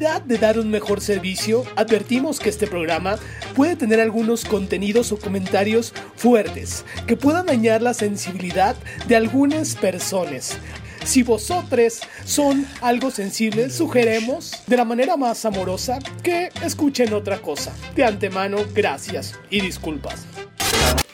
finalidad de dar un mejor servicio, advertimos que este programa puede tener algunos contenidos o comentarios fuertes que puedan dañar la sensibilidad de algunas personas. Si vosotros son algo sensibles, sugeremos de la manera más amorosa que escuchen otra cosa. De antemano, gracias y disculpas.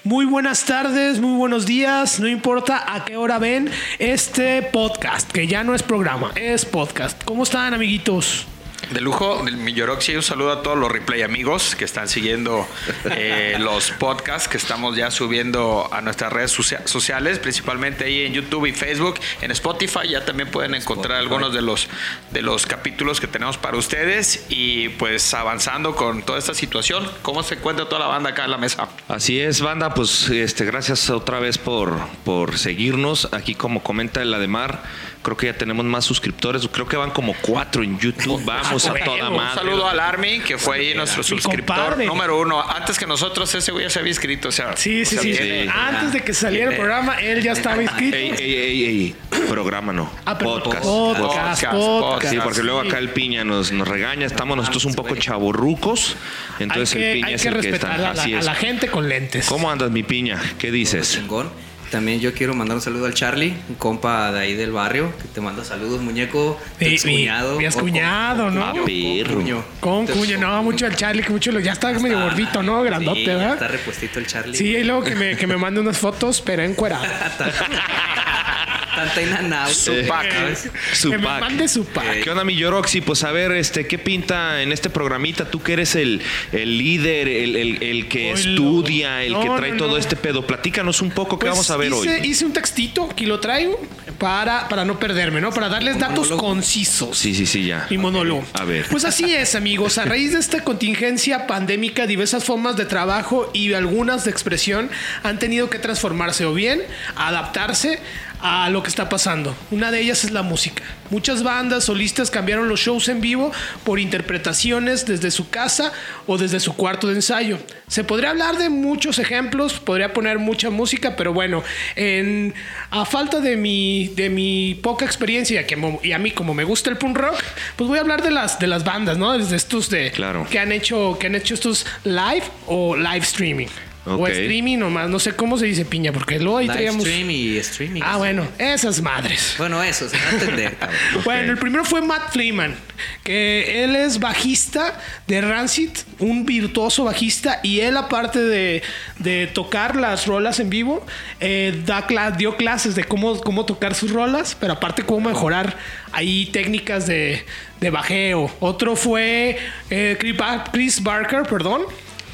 Muy buenas tardes, muy buenos días, no importa a qué hora ven este podcast, que ya no es programa, es podcast. ¿Cómo están amiguitos? De lujo, mi Yoroxi, un saludo a todos los replay amigos que están siguiendo eh, los podcasts que estamos ya subiendo a nuestras redes sociales, principalmente ahí en YouTube y Facebook, en Spotify ya también pueden encontrar algunos de los de los capítulos que tenemos para ustedes. Y pues avanzando con toda esta situación, ¿cómo se encuentra toda la banda acá en la mesa? Así es, banda, pues este gracias otra vez por por seguirnos, aquí como comenta el Ademar Creo que ya tenemos más suscriptores. Creo que van como cuatro en YouTube. Vamos a toda madre. Un saludo al Army, que fue ahí nuestro suscriptor número uno. Antes que nosotros, ese güey ya se había inscrito. O sea, sí, sí, sí. Antes de que saliera el programa, él ya estaba inscrito. Ey, ey, ey, ey. Programa no. Ah, podcast. Podcast, podcast, Sí, porque luego acá el piña nos, nos regaña. Estamos nosotros un poco chaborrucos. Entonces el piña es el que está. A la, a la gente con lentes. ¿Cómo andas, mi piña? ¿Qué dices? Chingón. También yo quiero mandar un saludo al Charlie, un compa de ahí del barrio, que te manda saludos, muñeco. Mi, cuñado. Mi cuñado, ¿no? Con cuño. Con cuño, no, mucho al Charlie, que mucho lo, ya está, medio gordito, ¿no? Grandote, sí, ¿verdad? Está repuestito el Charlie. Sí, y luego que me, que me mande unas fotos, pero encuerado. Tanta inanao. Su pack. Su que pack. me mande su pack. ¿Qué onda, mi Yoroxi? Pues a ver, este, ¿qué pinta en este programita? Tú que eres el, el líder, el, el, el que estudia, el que trae todo este pedo. Platícanos un poco, ¿qué pues vamos a ver hice, hoy? Hice un textito, aquí lo traigo, para, para no perderme, ¿no? Para darles datos concisos. Sí, sí, sí, ya. Mi monólogo. A ver. Pues así es, amigos. A raíz de esta contingencia pandémica, diversas formas de trabajo y algunas de expresión han tenido que transformarse o bien adaptarse a lo que está pasando. Una de ellas es la música. Muchas bandas solistas cambiaron los shows en vivo por interpretaciones desde su casa o desde su cuarto de ensayo. Se podría hablar de muchos ejemplos, podría poner mucha música, pero bueno, en, a falta de mi, de mi poca experiencia que, y a mí como me gusta el punk rock, pues voy a hablar de las, de las bandas, ¿no? Desde estos de claro. que han hecho que han hecho estos live o live streaming. O streaming nomás, no sé cómo se dice piña, porque luego ahí traíamos. Stream y streaming. Ah, bueno, esas madres. Bueno, eso, se va a entender. Bueno, el primero fue Matt Freeman, que él es bajista de Rancid, un virtuoso bajista, y él, aparte de, de tocar las rolas en vivo, eh, da dio clases de cómo, cómo tocar sus rolas, pero aparte cómo mejorar ahí técnicas de, de bajeo. Otro fue eh, Chris Barker, perdón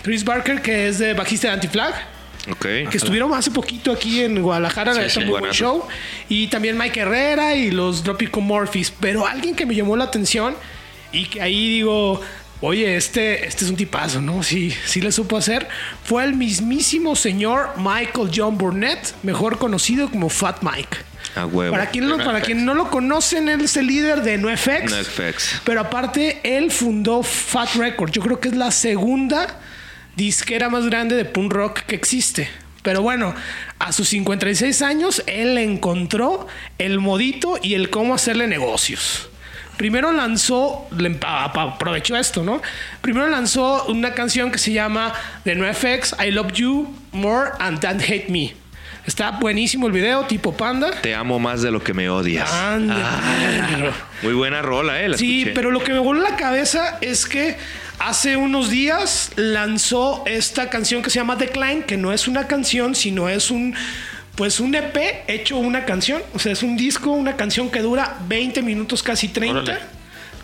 Chris Barker, que es de bajista de Anti-Flag. Okay. Que estuvieron hace poquito aquí en Guadalajara, en el buen show. Y también Mike Herrera y los Tropico Morphys. Pero alguien que me llamó la atención y que ahí digo, oye, este, este es un tipazo, ¿no? Sí, sí le supo hacer. Fue el mismísimo señor Michael John Burnett, mejor conocido como Fat Mike. A huevo. Para quien, para quien no lo conocen, él es el líder de NoFX. NoFX. Pero aparte, él fundó Fat Records. Yo creo que es la segunda disquera más grande de punk rock que existe. Pero bueno, a sus 56 años, él encontró el modito y el cómo hacerle negocios. Primero lanzó, aprovechó esto, ¿no? Primero lanzó una canción que se llama The NoFX, I Love You More and Don't Hate Me. Está buenísimo el video, tipo panda. Te amo más de lo que me odias. Ah, muy buena rola, ¿eh? sí, pero lo que me voló la cabeza es que hace unos días lanzó esta canción que se llama Decline, que no es una canción, sino es un pues un EP hecho una canción, o sea, es un disco, una canción que dura 20 minutos, casi 30.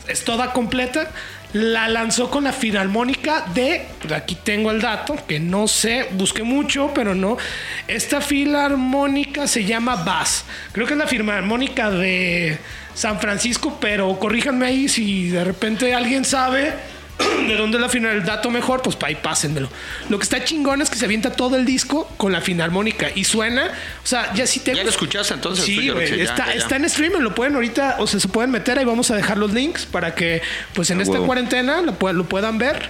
Es toda completa. La lanzó con la Filarmónica de, pues, aquí tengo el dato, que no sé, busqué mucho, pero no. Esta Filarmónica se llama Bass. Creo que es la Filarmónica de San Francisco, pero corríjanme ahí si de repente alguien sabe de dónde la final, el dato mejor, pues ahí pásenmelo. Lo que está chingón es que se avienta todo el disco con la finalmónica y suena, o sea, ya si te Ya lo escuchaste entonces. Sí, está, está en streaming, lo pueden ahorita, o sea, se pueden meter, ahí vamos a dejar los links para que pues en esta cuarentena lo, lo puedan ver.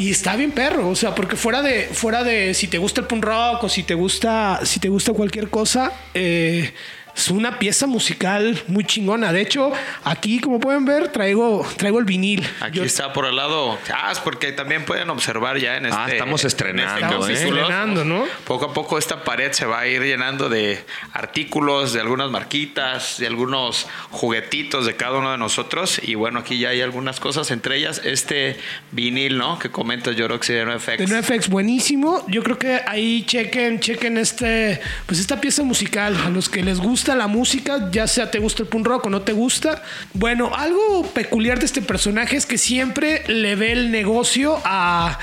Y está bien perro, o sea, porque fuera de, fuera de si te gusta el punk rock o si te gusta, si te gusta cualquier cosa, eh, es una pieza musical muy chingona. De hecho, aquí, como pueden ver, traigo, traigo el vinil. Aquí Yo- está por el lado. Ah, es porque también pueden observar ya en este. Ah, estamos estrenando, en Estamos ¿eh? estrenando, ¿no? Poco a poco esta pared se va a ir llenando de artículos, de algunas marquitas, de algunos juguetitos de cada uno de nosotros. Y bueno, aquí ya hay algunas cosas, entre ellas este vinil, ¿no? Que comenta Yoroxy de NoFX. De NoFX, buenísimo. Yo creo que ahí chequen, chequen este, pues esta pieza musical. A los que les gusta la música, ya sea te gusta el punk rock o no te gusta. Bueno, algo peculiar de este personaje es que siempre le ve el negocio a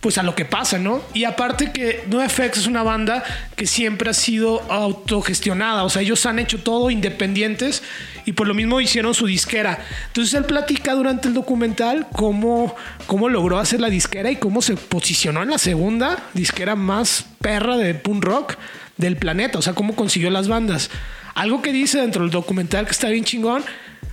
pues a lo que pasa, ¿no? Y aparte que NoFX es una banda que siempre ha sido autogestionada, o sea, ellos han hecho todo independientes y por lo mismo hicieron su disquera. Entonces él platica durante el documental cómo, cómo logró hacer la disquera y cómo se posicionó en la segunda disquera más perra de punk rock del planeta, o sea, cómo consiguió las bandas. Algo que dice dentro del documental que está bien chingón,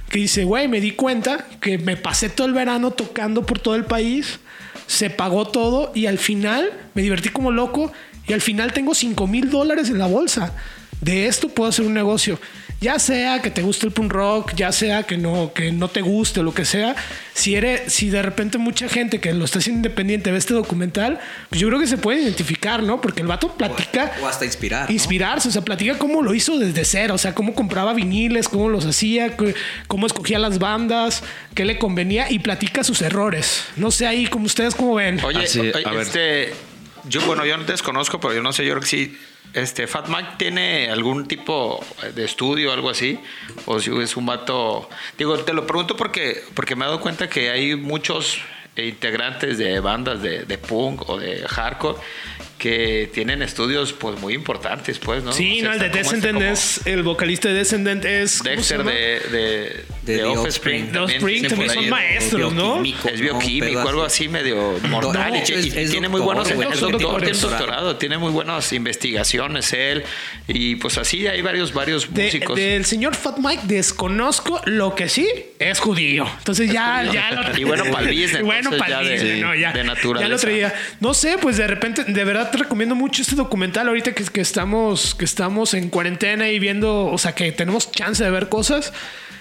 que dice, güey, me di cuenta que me pasé todo el verano tocando por todo el país, se pagó todo y al final me divertí como loco y al final tengo 5 mil dólares en la bolsa. De esto puedo hacer un negocio. Ya sea que te guste el punk rock, ya sea que no, que no te guste, lo que sea. Si eres, si de repente mucha gente que lo está haciendo independiente ve este documental, pues yo creo que se puede identificar, ¿no? Porque el vato platica. O hasta inspirar. ¿no? Inspirarse, o sea, platica cómo lo hizo desde cero, o sea, cómo compraba viniles, cómo los hacía, cómo escogía las bandas, qué le convenía y platica sus errores. No sé ahí como ustedes cómo ven. Oye, Así, oye, a ver. este, yo bueno, yo no desconozco, pero yo no sé, yo creo que sí. Este, Fat Mike tiene algún tipo de estudio, algo así, o si es un vato. Digo, te lo pregunto porque porque me he dado cuenta que hay muchos integrantes de bandas de, de punk o de hardcore que tienen estudios pues muy importantes, pues, ¿no? Sí, O sea, no, el de como este, es el vocalista de Descendant es ¿cómo se Dexter de, De de The Offspring. Offspring. The Offspring también son maestros, ¿no? Bioquímico, Es ¿no? bioquímico, pedo algo así. medio mortal. de y, hecho, y- es- y es tiene muy buenos, güey, es doctor, doctor, tiene doctorado, tiene muy buenas investigaciones él. Y pues así hay varios, varios De- músicos. del señor Fat Mike desconozco lo que sí es judío. Entonces ya, ya lo Y bueno pa'l business, Y bueno entonces, pa'l ya de- business, ¿no? ya, de ya naturaleza. lo traía. No sé, pues de repente, de verdad te recomiendo mucho este documental ahorita que, que estamos, que estamos en cuarentena y viendo, o sea, que tenemos chance de ver cosas.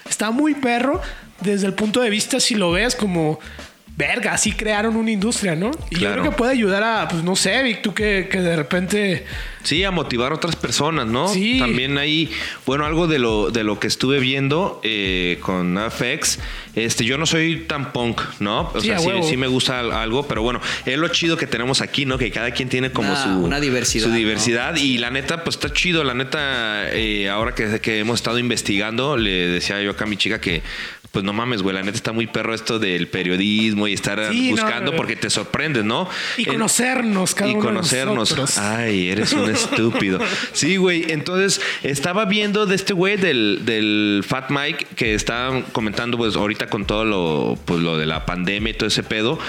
Está muy perro desde el punto de vista, si lo ves como. Verga, así crearon una industria, ¿no? Y yo creo que puede ayudar a, pues no sé, Vic, tú que, que de repente. Sí, a motivar a otras personas, ¿no? Sí. También hay, bueno, algo de lo, de lo que estuve viendo eh, con FX. Este, yo no soy tan punk, ¿no? O Sí, sea, a sí, huevo. sí me gusta al- algo, pero bueno, es lo chido que tenemos aquí, ¿no? Que cada quien tiene como Una- su, una diversidad, su ¿no? diversidad. Y la neta, pues está chido. La neta, eh, ahora que, que hemos estado investigando, le decía yo acá a mi chica que. Pues no mames, güey, la neta está muy perro esto del periodismo y estar Sí, buscando no. porque te sorprendes, ¿no? Y conocernos, cada y uno de conocernos. nosotros. Ay, eres un estúpido. Sí, güey. Entonces, estaba viendo de este güey del, del Fat Mike que está comentando, pues, ahorita con todo lo, pues, lo de la pandemia y todo ese pedo,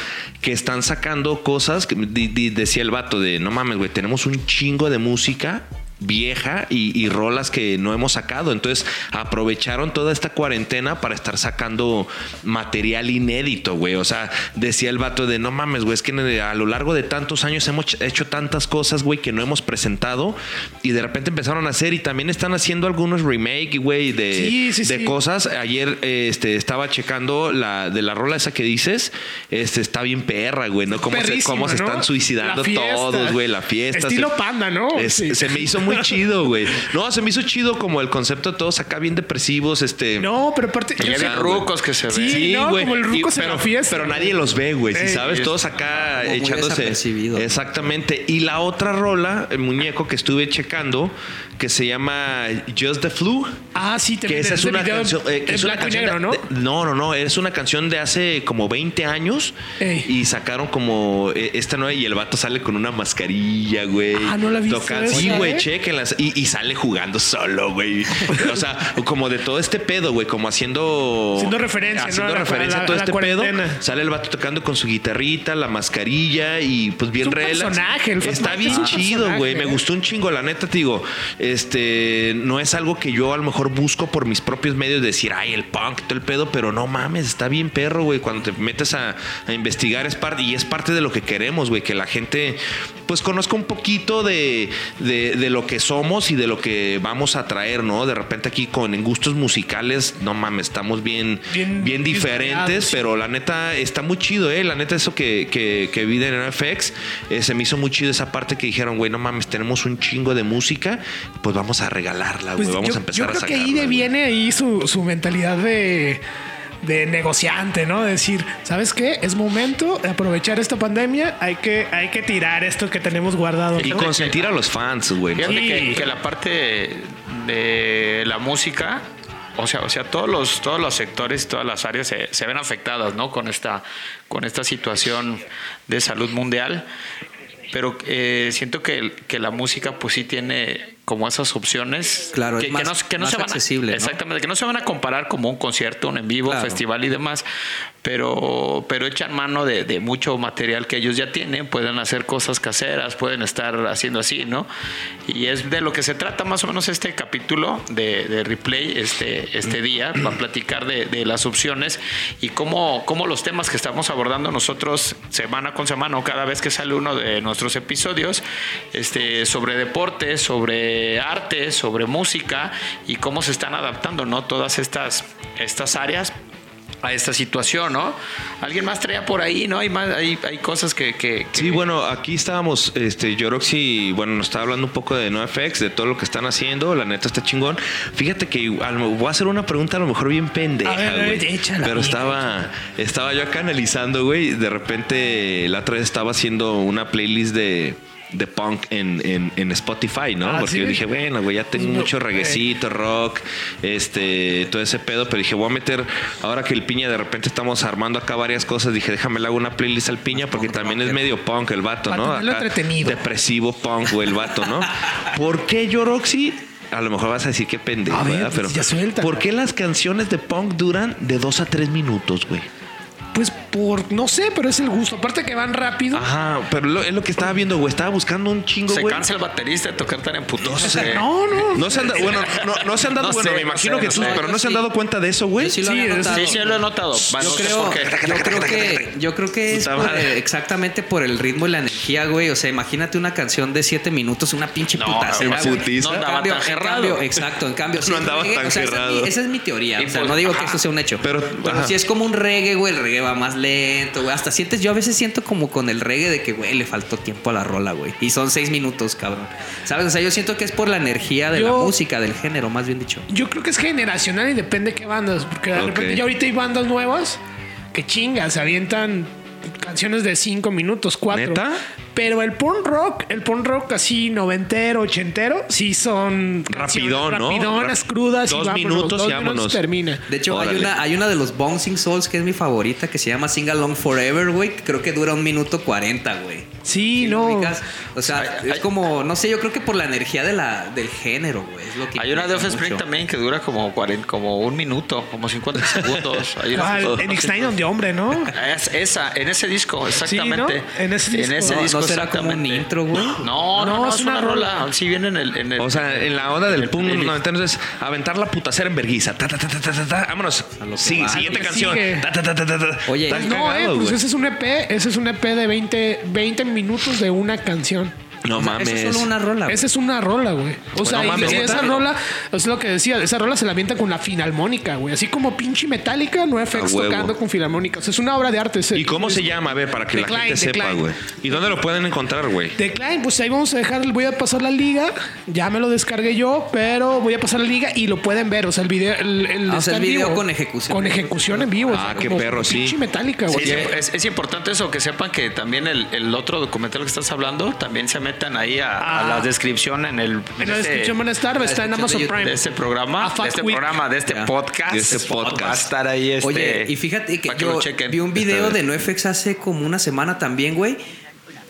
que están sacando cosas que di- di- decía el vato de no mames, güey, tenemos un chingo de música vieja y, y rolas que no hemos sacado. Entonces aprovecharon toda esta cuarentena para estar sacando material inédito, güey. O sea, decía el vato de no mames, güey, es que a lo largo de tantos años hemos hecho tantas cosas, güey, que no hemos presentado y de repente empezaron a hacer y también están haciendo algunos remake, güey, de, Sí, sí, de sí. cosas. Ayer este, estaba checando la de la rola esa que dices, este está bien perra, güey, ¿no? Cómo se, cómo se están suicidando todos, güey, la fiesta. Estilo se- panda, ¿no? es-. Se me hizo muy chido, güey. No, se me hizo chido como el concepto de todos acá bien depresivos, este. No, pero aparte. Y rucos que se ven. Sí, no, como el rucos en pero, la fiesta. Pero nadie los ve, güey, si sabes, es- todos acá Como echándose. Exactamente. Y la otra rola, el muñeco que estuve checando, que se llama Just the Flu. Ah, sí, te Que esa es una canción. eh, que en es una canción negro, de- ¿no? de- no, no, no. Es una canción de hace como 20 años. Ey. Y sacaron como eh, esta nueva. Y el vato sale con una mascarilla, güey. Ah, no la he visto Toca- esa, ¿eh? chequenlas. Y, y sale jugando solo, güey. o sea, como de todo este pedo, güey. Como haciendo. Haciendo referencia, ¿no? Haciendo a la- referencia a todo a este pedo. Sale el vato tocando con su guitarrita, la mascarilla y pues bien Es un relax. personaje, el Está bien es chido, güey. Me gustó un chingo, la neta, te digo. Este no es algo que yo a lo mejor busco por mis propios medios de decir, ay, el punk, todo el pedo, pero no mames, está bien perro, güey. Cuando te metes a, a investigar es parte, y es parte de lo que queremos, güey, que la gente pues conozca un poquito de, de, de lo que somos y de lo que vamos a traer, ¿no? De repente aquí con en gustos musicales, no mames, estamos bien, Bien bien, diferentes, pero la neta está muy chido, ¿eh? La neta, eso que, que, que vi de NFX, eh, se me hizo muy chido esa parte que dijeron, güey, no mames, tenemos un chingo de música, pues vamos a regalarla, güey, Pues vamos yo, a empezar yo creo a que ahí viene ahí su, su mentalidad de, de negociante, ¿no? De decir, ¿sabes qué? Es momento de aprovechar esta pandemia, hay que, hay que tirar esto que tenemos guardado. Y consentir a los fans, güey. ¿no? Fíjate Sí. que, que la parte de la música, o sea, o sea, todos los, todos los sectores, todas las áreas se, se ven afectadas, ¿no? Con esta, con esta situación de salud mundial. Pero eh, siento que, que la música, pues sí tiene como esas opciones Claro, que, es más- que no, que no más se van a- accesible, ¿no? exactamente que no se van a comparar como un concierto un en vivo Claro. festival y demás pero pero echan mano de, de mucho material que ellos ya tienen pueden hacer cosas caseras pueden estar haciendo así no y es de lo que se trata más o menos este capítulo de, de replay este este día para platicar de, de las opciones y cómo cómo los temas que estamos abordando nosotros semana con semana o cada vez que sale uno de nuestros episodios este sobre deportes sobre arte sobre música y cómo se están adaptando no todas estas estas áreas a esta situación, ¿no? Alguien más traía por ahí, ¿no? Hay más, hay, hay cosas que, que- que- Sí, bueno, aquí estábamos, este, Yoroxi, bueno, nos estaba hablando un poco de NoFX, de todo lo que están haciendo, la neta está chingón. Fíjate que voy a hacer una pregunta a lo mejor bien pendeja, güey. Pero estaba, estaba yo acá analizando, güey, de repente la otra vez estaba haciendo una playlist de de punk en, en, en Spotify, ¿no? Ah, Porque ¿sí? yo dije, bueno, güey, ya tengo mucho reguecito, rock, este, todo ese pedo, pero dije, voy a meter, ahora que el piña de repente estamos armando acá varias cosas, dije, déjame le hago una playlist al piña porque también es medio punk el vato, ¿no? entretenido. Depresivo punk, güey, el vato, ¿no? ¿Por qué Yoroxi? A lo mejor vas a decir qué pendejo, A ver, ¿verdad? pues, Pero ya suéltala. ¿por qué las canciones de punk duran de dos a tres minutos, güey? Pues por, no sé, pero es el gusto. Aparte que van rápido. Ajá, pero lo- es lo que estaba viendo, güey. Estaba buscando un chingo, se güey. cansa el baterista de tocar tan en putiza. No No, no. No se han dado, bueno, no, no se han dado, No bueno, sé, me no imagino sé, que tú, pero no se han sí. dado cuenta de eso, güey. Yo sí lo Sí. Sí, sí, lo he notado. Yo creo, yo que, yo creo que es por, eh, exactamente por el ritmo y la energía, güey. O sea, imagínate una canción de siete minutos, una pinche No, putacera, no, güey. no En andaba cambio- tan en gerrado. cambio, exacto, en cambio. No andaba tan o sea, esa, es gerrado. mi, esa es mi teoría. O sea, no digo que esto sea un hecho. Pero, si es como un reggae, güey, el reggae va más lento, güey. Hasta sientes, yo a veces siento como con el reggae de que, güey, le faltó tiempo a la rola, güey. Y son seis minutos, cabrón. ¿Sabes? O sea, yo siento que es por la energía de la música, del género, más bien dicho. Yo creo que es generacional y depende de qué bandas. Porque de repente ya ahorita hay bandas nuevas que chingas, se avientan canciones de cinco minutos, cuatro. ¿Neta? Pero el punk rock, el punk rock así noventero, ochentero, sí son Rapidón, ¿no? rapidonas, crudas. Dos y vámonos, minutos dos y vámonos. termina. De hecho, hay una, hay una de los Bouncing Souls que es mi favorita, que se llama Sing Along Forever, güey. que Creo que dura un minuto cuarenta, güey. Sí, ¿Sí lo no. ubicas? O sea, Hay- es como, no sé, yo creo que por la energía de la, del género, güey. Es lo que Hay una de Offspring mucho. también que dura como 40, como un minuto, como 50 segundos. Hay una- ¿Cuál? En X-Nine de hombre, ¿no? Es- esa, en ese disco, exactamente. ¿no? En ese disco. No, disco, ¿no será como un exactamente. intro, güey? No, no, No, no, es es una una rola. Sí, viene en el. En el O sea, en la onda en del el punk playlist. 90 es aventar la putacera en verguiza. Ta, ta, ta, ta, ta, ta, ta. Vámonos. Sí, va. siguiente canción. sigue. Ta, ta, ta, ta, ta, ta. Oye, No, eh, pues ese es un EP, ese es un EP de 20, 20 minutos de una canción. No O sea, mames. Eso es solo una rola. güey. Esa es una rola, güey. O sea, y- mames, y esa rola, es lo que decía, esa rola se la avienta con la filarmónica, güey. Así como pinche metálica, no FX tocando con filarmónica. O sea, es una obra de arte. ese- ¿Y cómo es- se llama? A ver, para que la gente sepa, güey. ¿Y dónde lo pueden encontrar, güey? Decline, pues ahí vamos a dejar, voy a pasar la liga, ya me lo descargué yo, pero voy a pasar la liga y lo pueden ver, o sea, el video, el, el, Ah, o sea, el en video vivo. con ejecución. Con ejecución en vivo. o Ah, sea, qué como perro, sí. Pinche metálica, güey. sí, es, es importante eso, que sepan que también el, el otro documental que estás hablando, también se metan ahí a, a Ah. la descripción en el En la de este- descripción van a estar, está en Amazon. Prime. de este programa, A de este Week. programa, de este Ya. podcast. De este podcast. Va a estar ahí este. Oye, y fíjate que yo vi un video de. NoFX hace como una semana también, güey.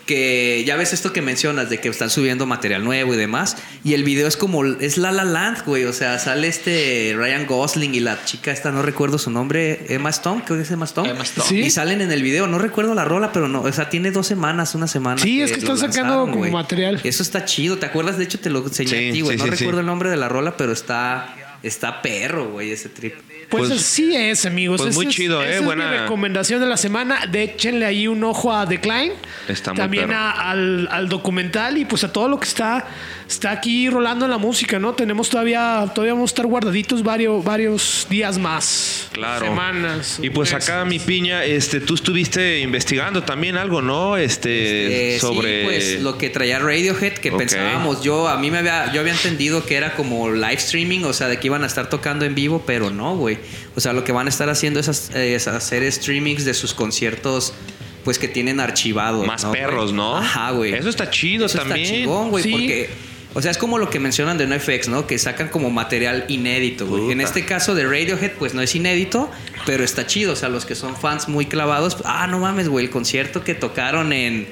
Que ya ves esto que mencionas de que están subiendo material nuevo y demás. Y el video es como, es La La Land, güey. O sea, sale este Ryan Gosling y la chica esta, no recuerdo su nombre, Emma Stone, creo que es Emma Stone. Emma Stone. Sí. Y salen en el video, no recuerdo la rola, pero no, o sea, tiene dos semanas, una semana. Sí, es que están sacando como material. Eso está chido, ¿te acuerdas? De hecho, te lo enseñé Sí, a ti, güey. sí, no sí, recuerdo sí. el nombre de la rola, pero está, está perro, güey, ese trip. Pues, Pues- así es, amigos. pues muy es- chido, ¿eh? esa es Buena- mi recomendación de la semana. De échenle ahí un ojo a Decline. Está muy También a- al, al documental y pues a todo lo que está, está aquí rolando la música, ¿no? Tenemos todavía, todavía vamos a estar guardaditos varios, varios días más. Claro. Semanas. Y pues acá, mi piña, este, tú estuviste investigando también algo, ¿no? Este, Eh, sobre. sí, pues lo que traía Radiohead, que pensábamos, yo a mí me había, yo había entendido que era como live streaming, o sea, de que iban a estar tocando en vivo, pero no, güey. O sea, lo que van a estar haciendo es, hacer streamings de sus conciertos, pues que tienen archivados. Más perros, ¿no? Ajá, güey. Eso está chido Eso también. Está chingón, güey, Sí. porque. O sea, es como lo que mencionan de NoFX, ¿no? Que sacan como material inédito, güey. En este caso de Radiohead, pues no es inédito, pero está chido. O sea, los que son fans muy clavados, ah, no mames, güey, el concierto que tocaron en,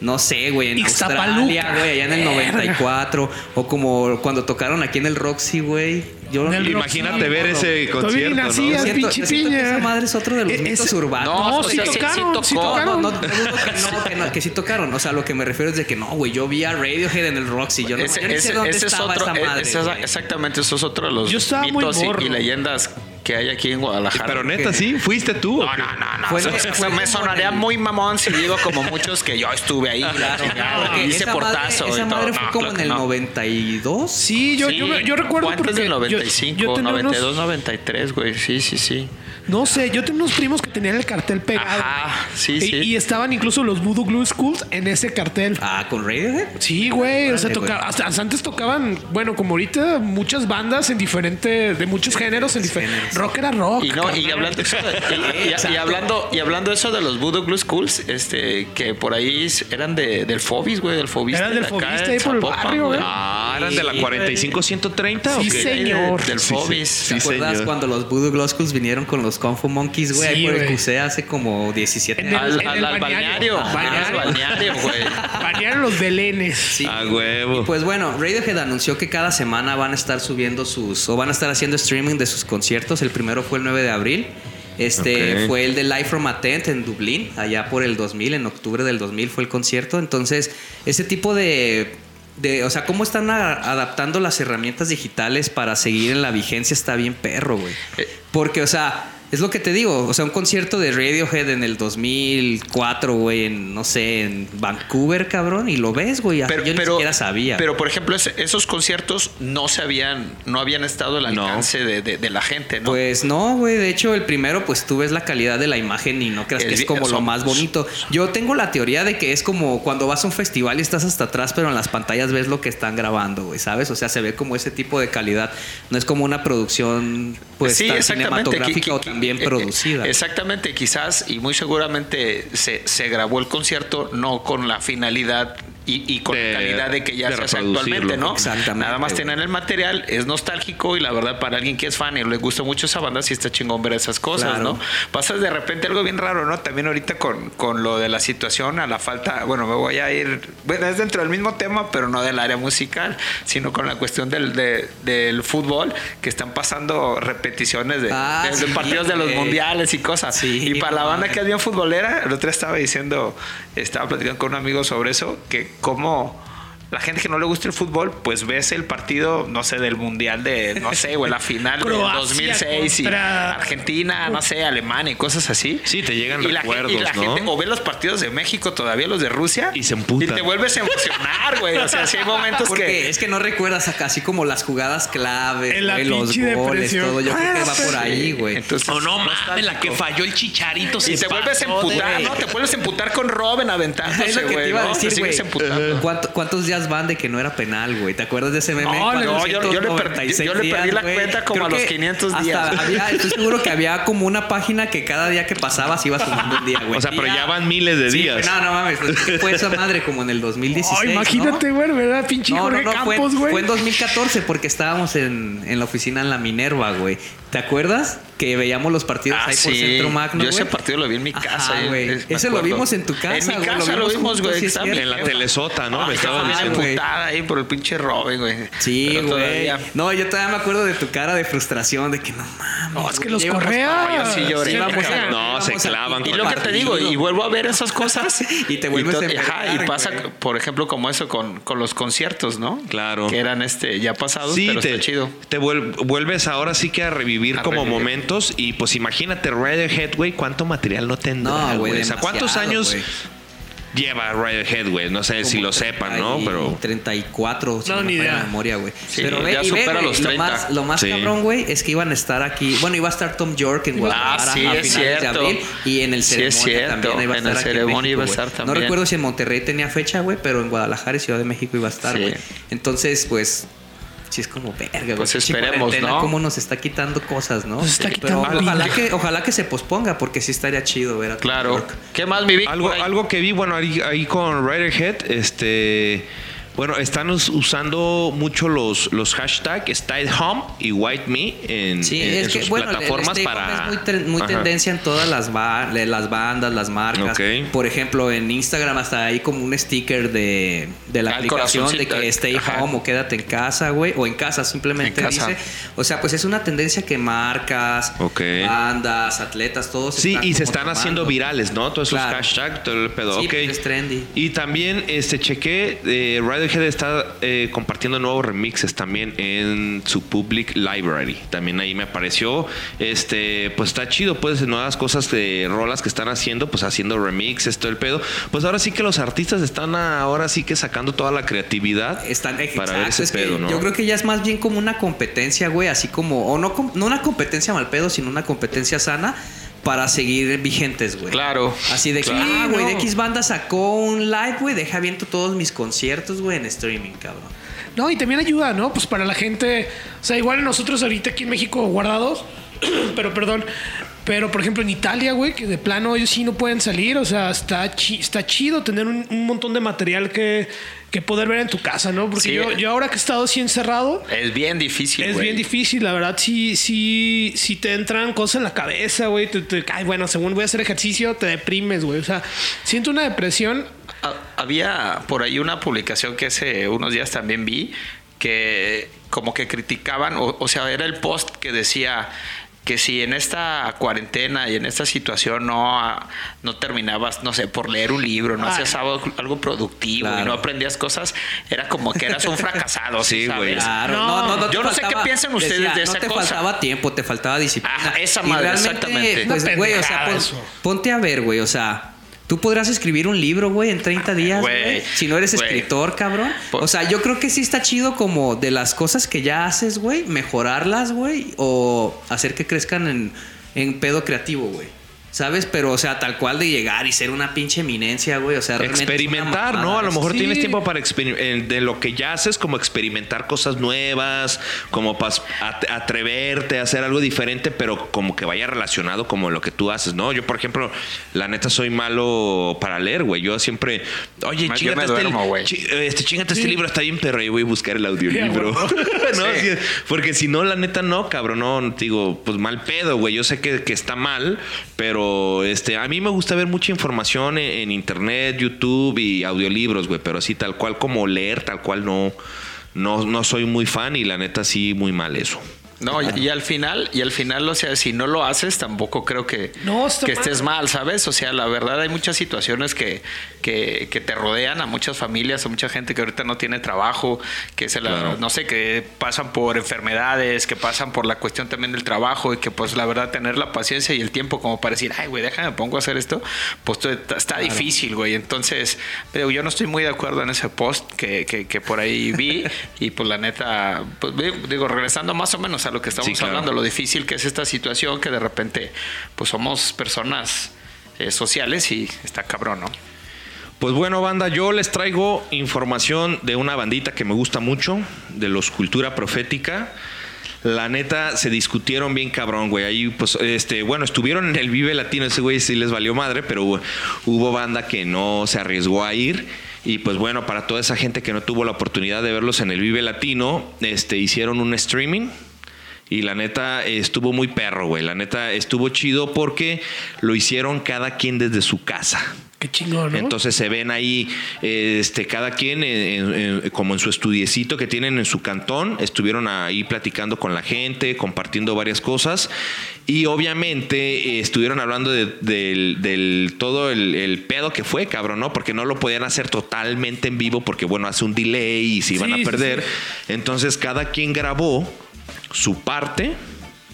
no sé, güey, en Ixtapaluca. Australia, güey, allá en el Verga. 94, o como cuando tocaron aquí en el Roxy, güey. Yo Imagínate ver no, ese Todavía concierto, ¿no? Yo siento- pinche piña. esa madre es otro de los E- mitos urbanos. No, sí tocaron, sí tocaron. No, no, no que no, que no, que sí tocaron. O sea, lo que me refiero es de que no, güey, yo vi a Radiohead en el Roxy. Yo no, Ese, yo ni sé ese- dónde ese es estaba otro, esta madre. exactamente, eso es otro de los Yo estaba muy mitos y, leyendas que hay aquí en Guadalajara. Pero neta, sí, fuiste tú. ¿o No, no, no, no. Fue- O sea, fue me sonaría el- muy mamón si digo como muchos que yo estuve ahí. Claro, hice esa portazo. madre, esa y todo. madre fue No, como claro en que el no. 92. Sí, yo, Sí, yo, yo recuerdo antes porque del yo- 95, yo unos- 92, 93, güey. Sí, sí, sí. No sé, yo tenía unos primos que tenían el cartel pegado. Ajá, sí, y, sí. y estaban incluso los Voodoo Glue Schools en ese cartel. Ah, con Radiohead. Sí, güey. O sea, toca- hasta, hasta antes tocaban, bueno, como ahorita, muchas bandas en diferentes, de muchos géneros, en diferentes. Rock era rock. Y no, y hablando, eso de- y- y- hablando y hablando eso de los Voodoo Glue Schools, este, que por ahí eran de, del Fobis, güey, del Fobista. Eran del en ahí por el barrio, güey. Ah, eran de la Sí, 45-130 o Sí, qué? señor. Del Sí, sí. Fobis. Sí, ¿Te acuerdas señor. cuando los Voodoo Glow Skulls vinieron con los Kung Fu Monkeys, güey? Sí, por el. QC hace como 17 En el- años. Al, al- al balneario. balneario. Al Balneario. balneario, güey. Banearon los belenes. Sí. A huevo. Y pues bueno, Radiohead anunció que cada semana van a estar subiendo sus, o van a estar haciendo streaming de sus conciertos. El primero fue el 9 de abril. Este fue el de Live from a Tent en Dublín, allá por el 2000, en octubre del 2000 fue el concierto. Entonces, ese tipo de, de o sea, cómo están a- adaptando las herramientas digitales para seguir en la vigencia está bien perro, güey. Eh. Porque, o sea, es lo que te digo, o sea, un concierto de Radiohead en el 2004, güey, en, no sé, en Vancouver, cabrón, y lo ves, güey, así yo ni siquiera sabía. Pero, por ejemplo, esos conciertos no se habían, no habían estado al No. alcance de, de- de la gente, ¿no? Pues no, güey. De hecho, el primero, pues tú ves la calidad de la imagen y no creas Es que es como lo más bonito. Yo tengo la teoría de que es como cuando vas a un festival y estás hasta atrás, pero en las pantallas ves lo que están grabando, güey, ¿sabes? O sea, se ve como ese tipo de calidad. No es como una producción, pues, tan cinematográfica o tan bien eh, producida. Exactamente, quizás y muy seguramente se, se grabó el concierto no con la finalidad y, y con De- la calidad de que ya de se hace actualmente, ¿no? exactamente, Nada más tener el material, es nostálgico y la verdad para alguien que es fan y le gusta mucho esa banda, sí está chingón ver esas cosas, Claro. ¿no? Pasas de repente algo bien raro, ¿no? También ahorita con, con lo de la situación, a la falta, bueno, me voy a ir, bueno, es dentro del mismo tema, pero no del área musical, sino con la cuestión del, de- del fútbol, que están pasando repeticiones de, Ah, de- de sí, partidos de los mundiales y cosas. Sí, y para la banda mames. que es bien futbolera, el otro día estaba diciendo, estaba platicando con un amigo sobre eso, que cómo la gente que no le gusta el fútbol, pues ves el partido, no sé, del mundial de, no sé, o la final del Croacia 2006 y Argentina, no sé, Alemania y cosas así. Sí, te llegan y la, recuerdos, gente, y la ¿no? gente, o ves los partidos de México todavía, los de Rusia, Y se emputan. Y te vuelves a emocionar, güey. O sea, sí hay momentos Porque que. es que no recuerdas acá así como las jugadas la güey, los goles, depresión. todo. Yo creo que Ah, va por sí. ahí, güey. Entonces, Oh, no mames, nostálgico. la que falló el chicharito. Y se te vuelves a de- emputar, ¿no? Te vuelves a emputar con Robin aventándose, Es lo que te güey. iba a ¿no? decir, Te sigues güey. emputando. ¿Cuánto- ¿Cuántos días van de que no era penal, güey? ¿Te acuerdas de ese meme? No, no, yo- yo le perdí- 496 yo le perdí la güey. cuenta como Creo a los que 500 hasta días. había- estoy seguro que había como una página que cada día que pasabas iba sumando un día, güey. O sea, pero ya van miles de Sí, días. no, no mames. pues, Fue esa madre como en el 2016. Oh, imagínate, güey, ¿verdad? Pinche No, Jorge fue, Campos, güey. fue en 2014 porque estábamos en, en la oficina en la Minerva, güey. ¿Te acuerdas? Que veíamos los partidos Ah, ahí por sí. Centro Magno, Yo ese partido lo vi en mi Ajá, casa. eh, güey. es- Ese lo vimos en tu casa, En mi casa lo vimos güey. sí, En la telesota, ¿no? Ah, Me estaba diciendo. emputada ahí por el pinche Robin, güey. Sí, güey. todavía- No, yo todavía me acuerdo de tu cara de frustración, de que no mames. No, es que los Correa. no, yo sí lloré. se- íbamos a- No, se a- clavan Y lo que te digo, y vuelvo a ver esas cosas. Y te vuelves to- a ajá, Y pasa, por ejemplo, como eso con, con los conciertos, ¿no? Claro. Que eran este ya pasados, Sí, pero te, está chido. te vuel- vuelves ahora sí que a revivir como revivir. momentos. Y pues imagínate, Radiohead, güey, ¿cuánto material no tendrá, No, güey, güey? O sea, ¿cuántos años güey. lleva Radiohead, güey? No sé si lo sepan, ¿no? 30 y- Pero 34, si No, no, ni idea. memoria, güey. Sí, Pero ve, ya y ve, supera güey, los lo 30. más, lo más Sí. cabrón, güey, es que iban a estar aquí. Bueno, iba a estar Tom York en Guadalajara sí, a es finales de abril y en el Sí, es ceremonia cierto. también iba a En estar el aquí ceremonia México, iba a estar No también. recuerdo si en Monterrey tenía fecha, güey, pero en Guadalajara y Ciudad de México iba a estar, güey. Entonces, pues sí es como verga, güey. Pues esperemos, ¿no? Cómo nos está quitando cosas, ¿no? Nos está Pero quitando ojalá que, ojalá que se posponga porque sí estaría chido ver a Tom Claro. York. ¿Qué más, mi Vic? algo, algo que vi, bueno, ahí, ahí con Radiohead, este. Bueno, están us- usando mucho los, los hashtags Stay Home y White Me en, Sí, en- en es que sus bueno, plataformas el para. es muy, muy tendencia en todas las, ba- de las bandas, las marcas. Ok. Por ejemplo, en Instagram hasta hay como un sticker de, de la Ah, aplicación de que stay Ajá. home o quédate en casa, güey, o en casa simplemente En casa. dice. O sea, pues es una tendencia que marcas, Ok. bandas, atletas, todos Sí, y se están haciendo tomando. virales, ¿no? Todos esos Claro. hashtags, todo el pedo. Sí, ok. pues es trendy. Y también este chequé, eh, Radiohead está eh, compartiendo nuevos remixes también en su public library. También ahí me apareció. Este, pues está chido, pues nuevas cosas de rolas que están haciendo, pues haciendo remixes, todo el pedo. Pues ahora sí que los artistas están ahora sí que sacando toda la creatividad Están para exacto, ver ese es pedo, ¿no? Yo creo que ya es más bien como una competencia, güey, así como, o no, no una competencia mal pedo, sino una competencia sana para seguir vigentes, güey. Claro. Así de que, Claro. ah, güey, no. de X banda sacó un live, güey, deja viento todos mis conciertos, güey, en streaming, cabrón. No, y también ayuda, ¿no? Pues para la gente, o sea, igual nosotros ahorita aquí en México guardados, pero perdón, pero por ejemplo en Italia, güey, que de plano ellos sí no pueden salir, o sea, está, chi- está chido tener un, un montón de material que, que poder ver en tu casa, ¿no? Porque Sí. yo, yo ahora que he estado así encerrado, Es bien difícil, es güey. bien difícil, la verdad, sí, sí, sí te entran cosas en la cabeza, güey. te- te- Ay, bueno, según voy a hacer ejercicio, te deprimes, güey. O sea, siento una depresión. Ha- Había por ahí una publicación que hace unos días también vi que como que criticaban, o, o sea, era el post que decía que si en esta cuarentena y en esta situación no, ah, no terminabas, no sé, por leer un libro, no hacías algo, algo productivo y no aprendías cosas, era como que eras un fracasado, Sí, güey. Claro, No. no, no, Yo no sé qué piensan ustedes decía, de esa No te cosa. faltaba tiempo, te faltaba disciplina. Ajá, esa madre, exactamente. Pues, güey, o sea, pon- ponte a ver, güey, o sea. Tú podrás escribir un libro, güey, en 30 días, Güey. Si no eres escritor, cabrón. O sea, yo creo que sí está chido como de las cosas que ya haces, güey, mejorarlas, güey, o hacer que crezcan en, en pedo creativo, güey. ¿Sabes? Pero, o sea, tal cual de llegar y ser una pinche eminencia, güey. O sea, realmente experimentar, ¿no? A lo mejor Sí. tienes tiempo para eh, de lo que ya haces, como experimentar cosas nuevas, como para atreverte a hacer algo diferente, pero como que vaya relacionado como lo que tú haces, ¿no? Yo, por ejemplo, la neta soy malo para leer, güey. Yo siempre, oye, chingate este, duermo, güey. chi- este, chingate este libro, está bien perro, y voy a buscar el audiolibro. ¿No? Sí, porque si no, la neta no, cabrón, no, digo, pues mal pedo, güey. Yo sé que, que está mal, pero este, a mí me gusta ver mucha información en, en internet, YouTube y audiolibros, güey, pero así tal cual como leer, tal cual no, no, no soy muy fan y la neta sí muy mal eso. No, y, y al final, y al final, o sea, si no lo haces, tampoco creo que, No, que estés mal, ¿sabes? O sea, la verdad hay muchas situaciones que, que, que te rodean a muchas familias, a mucha gente que ahorita no tiene trabajo, que se la, Claro. no sé, que pasan por enfermedades, que pasan por la cuestión también del trabajo y que pues la verdad tener la paciencia y el tiempo como para decir, ay, güey, déjame, pongo a hacer esto, pues todo está, está difícil, güey. Entonces, pero yo no estoy muy de acuerdo en ese post que, que, que por ahí vi y pues la neta, pues digo, regresando más o menos a lo que estamos Sí, claro. hablando, lo difícil que es esta situación, que de repente, pues somos personas eh, sociales y está cabrón, ¿no? Pues bueno, banda, yo les traigo información de una bandita que me gusta mucho, de los Cultura Profética. La neta, se discutieron bien cabrón, güey. Ahí, pues, este, bueno, estuvieron en el Vive Latino, ese güey sí les valió madre, pero hubo, hubo banda que no se arriesgó a ir. Y pues bueno, para toda esa gente que no tuvo la oportunidad de verlos en el Vive Latino, este, hicieron un streaming. Y la neta estuvo muy perro, güey. La neta estuvo chido porque lo hicieron cada quien desde su casa. Qué chingón, ¿no? Entonces se ven ahí, este, cada quien en- en- en- como en su estudiecito que tienen en su cantón, estuvieron ahí platicando con la gente, compartiendo varias cosas y obviamente eh, estuvieron hablando de- del, del todo el, el pedo que fue, cabrón, ¿no? Porque no lo podían hacer totalmente en vivo porque, bueno, hace un delay y se iban Sí, a sí, perder. sí. Entonces cada quien grabó su parte.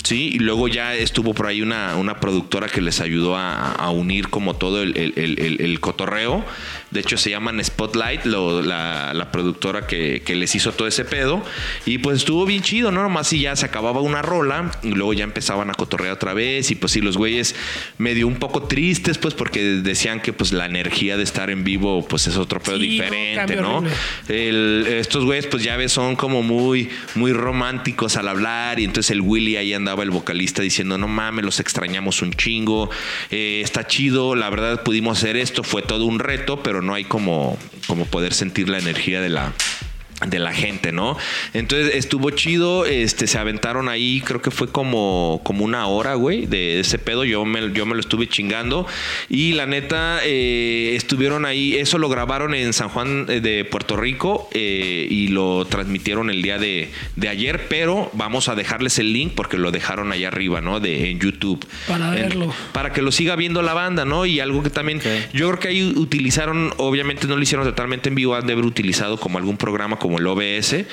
Sí, y luego ya estuvo por ahí una, una productora que les ayudó a, a unir como todo el, el- el- cotorreo. De hecho, se llaman Spotlight, lo- la, la productora que, que les hizo todo ese pedo. Y pues estuvo bien chido, ¿no? Nomás si ya se acababa una rola y luego ya empezaban a cotorrear otra vez. Y pues sí, los güeyes medio un poco tristes, pues porque decían que pues la energía de estar en vivo pues es otro pedo Sí, diferente, ¿no? estos güeyes, pues ya ves, son como muy, muy románticos al hablar. Y entonces el Willy ahí el vocalista, diciendo: No mames, los extrañamos un chingo. eh, está chido, la verdad pudimos hacer esto. Fue todo un reto, pero no hay como, como poder sentir la energía de la de la gente, ¿no? Entonces estuvo chido, este, se aventaron ahí, creo que fue como, como una hora, güey, de ese pedo, yo me, yo me lo estuve chingando y la neta eh, estuvieron ahí, eso lo grabaron en San Juan eh, de Puerto Rico eh, y lo transmitieron el día de, de ayer, pero vamos a dejarles el link porque lo dejaron allá arriba, ¿no? De, en YouTube. Para En- verlo. para que lo siga viendo la banda, ¿no? Y algo que también, yo creo que ahí utilizaron, obviamente no lo hicieron totalmente en vivo, han de haber utilizado como algún programa como el OBS.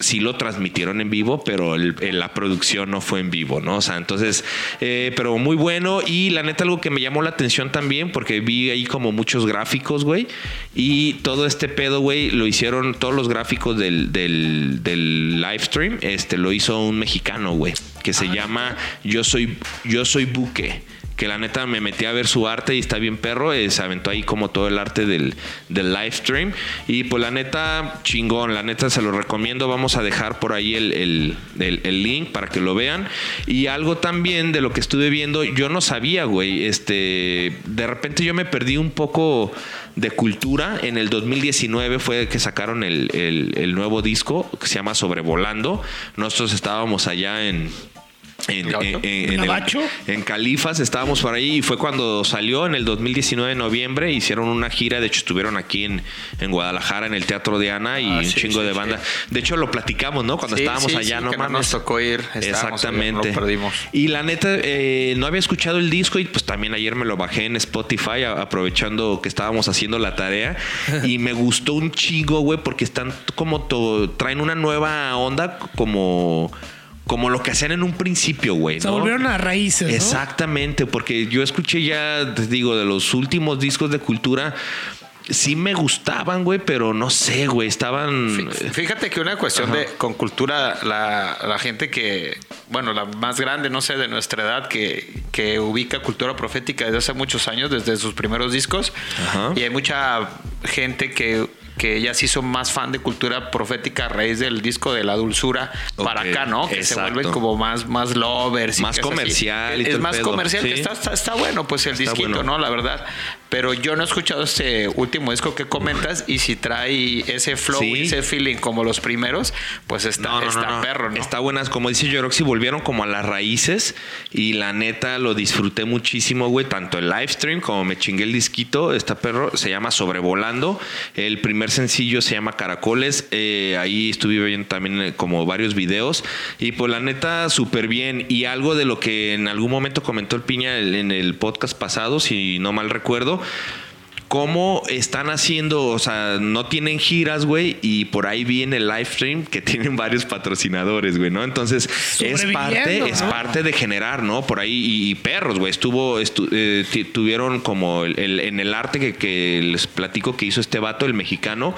Sí lo transmitieron en vivo, pero el- el- la producción no fue en vivo, ¿no? O sea, entonces, eh, pero muy bueno. Y la neta, algo que me llamó la atención también, porque vi ahí como muchos gráficos, güey. Y todo este pedo, güey, lo hicieron todos los gráficos del, del, del live stream. Este lo hizo un mexicano, güey, que se llama Yo soy, Yo soy Buque que la neta me metí a ver su arte y está bien perro. eh, se aventó ahí como todo el arte del, del live stream. Y pues la neta, chingón, la neta se lo recomiendo. Vamos a dejar por ahí el, el- el- el link para que lo vean. Y algo también de lo que estuve viendo, yo no sabía, güey. Este, de repente yo me perdí un poco de cultura. En el 2019 fue que sacaron el, el- el nuevo disco que se llama Sobrevolando. Nosotros estábamos allá en. En, Gabacho. en- en- en Califas estábamos por ahí y fue cuando salió en el 2019 de noviembre. Hicieron una gira, de hecho estuvieron aquí en, en Guadalajara en el Teatro de Ana y Ah, un sí, chingo sí, de sí. banda. De hecho lo platicamos, ¿no? Cuando estábamos allá, sí, no mames. nos tocó ir, allá, Exactamente. no perdimos. Y la neta, eh, no había escuchado el disco y pues también ayer me lo bajé en Spotify a- aprovechando que estábamos haciendo la tarea y me gustó un chingo, güey, porque están como to- traen una nueva onda como como lo que hacían en un principio, güey. Se ¿no? volvieron a raíces. ¿no? Exactamente, porque yo escuché ya, te digo, de los últimos discos de cultura, sí me gustaban, güey, pero no sé, güey, estaban... Fí- Fíjate que una cuestión de con cultura, la, la gente que, bueno, la más grande, no sé, de nuestra edad, que, que ubica cultura profética desde hace muchos años, desde sus primeros discos, Ajá. y hay mucha gente que que ya se hizo más fan de cultura profética a raíz del disco de la dulzura para acá, ¿no? Que se vuelven como más, más lovers. y Más comercial y Es más pedo, comercial, sí. que está, está, está bueno, pues el Está disquito, bueno. ¿no? La verdad. Pero yo no he escuchado este último disco que comentas y si trae ese flow, Sí. ese feeling como los primeros, pues está, No, no, no, está no. perro, ¿no? Está buenas, como dice Yoroxy, volvieron como a las raíces y la neta lo disfruté muchísimo, güey. Tanto el live stream como me chingué el disquito. Está perro, se llama Sobrevolando. El primer sencillo se llama Caracoles. eh, ahí estuve viendo también eh, como varios videos y pues la neta súper bien. Y algo de lo que en algún momento comentó el Piña en el podcast pasado, si no mal recuerdo cómo están haciendo, o sea, no tienen giras, güey, y por ahí viene el live stream que tienen varios patrocinadores, güey, ¿no? Entonces, es parte, es parte de generar, ¿no? Por ahí, y, y perros, güey, estuvo, estu- eh, tuvieron como el, el- en el arte que, que les platico que hizo este vato, el mexicano,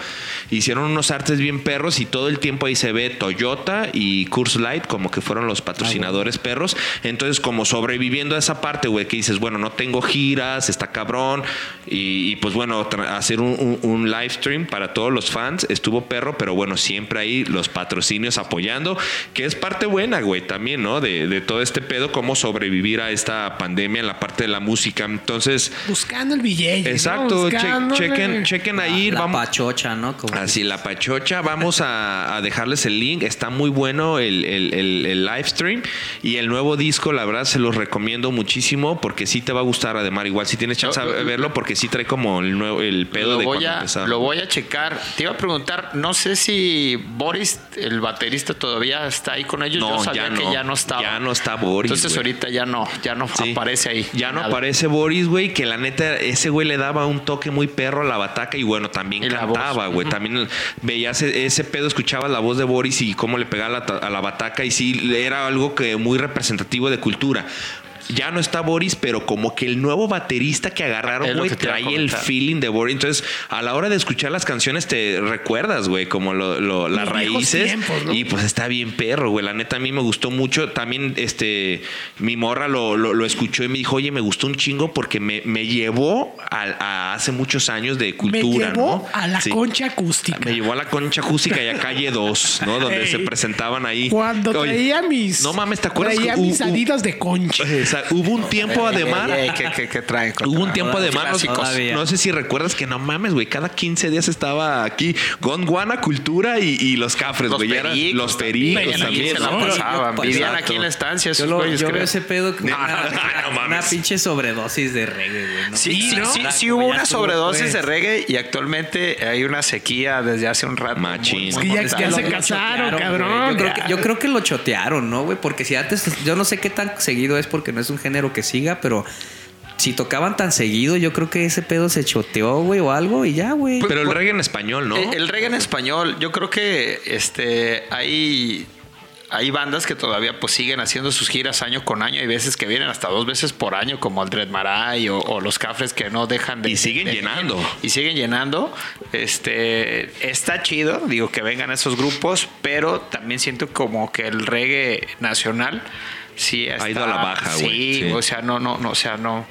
hicieron unos artes bien perros y todo el tiempo ahí se ve Toyota y Curse Light como que fueron los patrocinadores perros. Entonces, como sobreviviendo a esa parte, güey, que dices, bueno, no tengo giras, está cabrón. Y, y, pues bueno, hacer un, un- un live stream para todos los fans estuvo perro, pero bueno, siempre ahí los patrocinios apoyando, que es parte buena, güey, también, ¿no? De, de todo este pedo, cómo sobrevivir a esta pandemia en la parte de la música. Entonces, Buscando el billete. ¿no? exacto, che- Buscándole. chequen, chequen ahí. La vamos- pachocha, ¿no? Como Así, la pachocha. Vamos a, a dejarles el link. Está muy bueno el, el- el- el live stream. Y el nuevo disco, la verdad, se los recomiendo muchísimo porque sí te va a gustar, además. Igual si tienes chance de verlo, porque sí trae como como el nuevo el pedo lo de voy, a, lo voy a checar. Te iba a preguntar, no sé si Boris, el baterista, todavía está ahí con ellos. No, Yo sabía ya que no. ya no estaba. Ya no está Boris, Entonces ahorita ya no, ya no Sí. aparece ahí. Ya no Nada. aparece Boris, güey, que la neta, ese güey le daba un toque muy perro a la bataca y bueno, también Y cantaba, güey. También veías e- ese pedo, escuchabas la voz de Boris y cómo le pegaba a la, a la bataca y sí, era algo que muy representativo de cultura. Ya no está Boris, pero como que el nuevo baterista que agarraron, güey, trae el feeling de Boris. Entonces, a la hora de escuchar las canciones, te recuerdas, güey, como lo- lo- las raíces. tiempos, ¿no? Y pues está bien perro, güey. La neta a mí me gustó mucho. También este mi morra lo, lo, lo escuchó y me dijo, oye, me gustó un chingo porque me, me llevó a, a hace muchos años de cultura, Me llevó ¿no? a la Sí. concha acústica. Me llevó a la concha acústica y a calle 2, ¿no? Donde Ey. se presentaban ahí. Cuando Oye, traía mis. No mames, ¿te acuerdas? Traía que mis hu- adidas de concha. o sea, hubo un tiempo además. Ey, ey, ¿qué, qué, qué traen? Hubo un tiempo. Clásicos. Todavía. No sé si recuerdas que no mames, güey. Cada 15 días estaba aquí Gondwana, Cultura y, y los cafres, Los güey. Los pericos también, se la ¿no? Pasaban. Vivían aquí en la estancia. Yo, lo, güeyes, yo creo. veo ese pedo No, una, no pinche sobredosis de reggae, güey. ¿no? Sí, sí, ¿no? sí, hubo una sobredosis pues. de reggae y actualmente hay una sequía desde hace un rato. Machín. muy- Es muy que ya- se casaron, cabrón. güey. Yo creo, que, yo creo que lo chotearon, ¿no, güey? Porque si antes, yo no sé qué tan seguido es porque no es un género que siga, pero si tocaban tan seguido, yo creo que ese pedo se choteó, güey, o algo y ya, güey. Pero el reggae en español, ¿no? El, el reggae en español, yo creo que este hay hay bandas que todavía pues siguen haciendo sus giras año con año. Hay veces que vienen hasta dos veces por año, como el Dread Marai o, o los Cafres que no dejan de. Y siguen de- llenando. Y siguen llenando. Este está chido, digo que vengan esos grupos, pero también siento como que el reggae nacional sí está, ido a la baja, güey. Sí, Sí. o sea, no, no, no, o sea, no.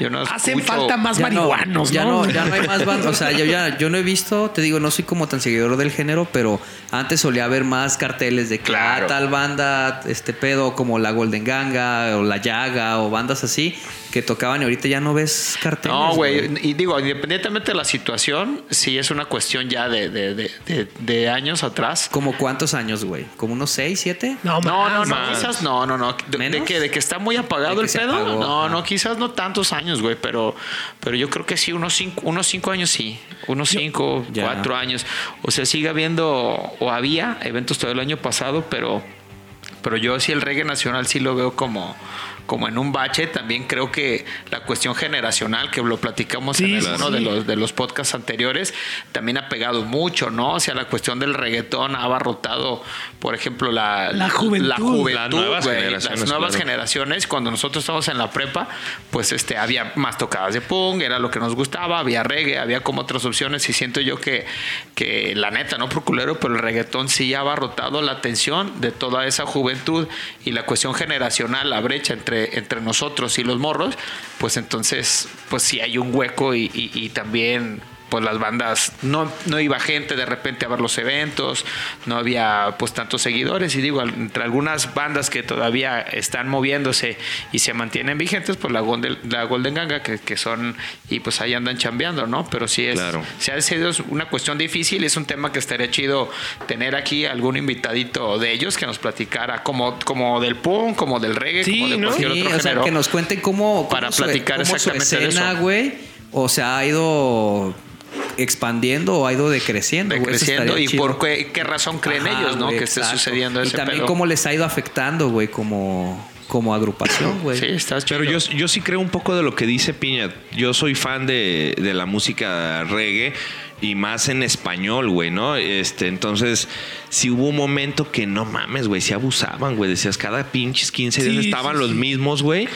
Yo no Hacen escucho- falta más Ya no, marihuanos, ya ¿no? no, ya no hay más bandas. O sea, yo ya yo no he visto, te digo, no soy como tan seguidor del género, pero antes solía haber más carteles de que Claro. ah, tal banda, este pedo, como la Golden Ganga o la Llaga o bandas así que tocaban y ahorita ya no ves carteles. No, güey. Y digo, independientemente de la situación, sí es una cuestión ya de, de, de, de- de años atrás. ¿Como cuántos años, güey? ¿Como unos 6, 7? No, No, no, más, no, más. quizás no, no, no. De, que, de que está muy apagado el pedo. apagó, no, no, quizás no tantos años, güey, pero, pero yo creo que sí, unos cinco, unos cinco años sí. Unos cinco, Ya. cuatro años. O sea, sigue habiendo, o había eventos todo el año pasado, pero, pero yo sí el reggae nacional sí lo veo como como en un bache, también creo que la cuestión generacional, que lo platicamos Sí, en sí, uno sí. de los de los podcasts anteriores, también ha pegado mucho, ¿no? O sea, la cuestión del reggaetón ha abarrotado, por ejemplo, la, La juventud. la juventud, Las nuevas güey, generaciones, las nuevas claro. generaciones. Cuando nosotros estábamos en la prepa, pues este había más tocadas de punk, era lo que nos gustaba, había reggae, había como otras opciones y siento yo que, que la neta, no por culero, pero el reggaetón sí ha abarrotado la atención de toda esa juventud y la cuestión generacional, la brecha entre, entre nosotros y los morros, pues entonces, pues sí hay un hueco y, y- y también pues las bandas no, no iba gente de repente a ver los eventos, no había pues tantos seguidores y digo, entre algunas bandas que todavía están moviéndose y se mantienen vigentes, pues la Golden, la Golden Ganga que, que son y pues ahí andan chambeando, ¿no? Pero sí es, Claro. se ha sido una cuestión difícil, es un tema que estaría chido tener aquí algún invitadito de ellos que nos platicara como, como del punk, como del reggae, Sí, como de ¿no? cualquier Sí, otro o sea, que nos cuenten cómo, cómo Para su- platicar cómo su exactamente de escena, eso. güey, o sea, ha ido expandiendo o ha ido decreciendo. de güey. Eso creciendo estaría y chido. por qué, qué razón creen Ajá, ellos, ¿no? que esté exacto. sucediendo Y ese también pedo. cómo les ha ido afectando, güey, como, como agrupación, güey. Sí, está Pero chido. yo, yo sí creo un poco de lo que dice Piña. Yo soy fan de, de la música reggae y más en español, güey, ¿no? Este, entonces, si hubo un momento que no mames, güey, se abusaban, güey. Decías, cada pinches 15 días Sí, estaban sí, los sí. mismos, güey.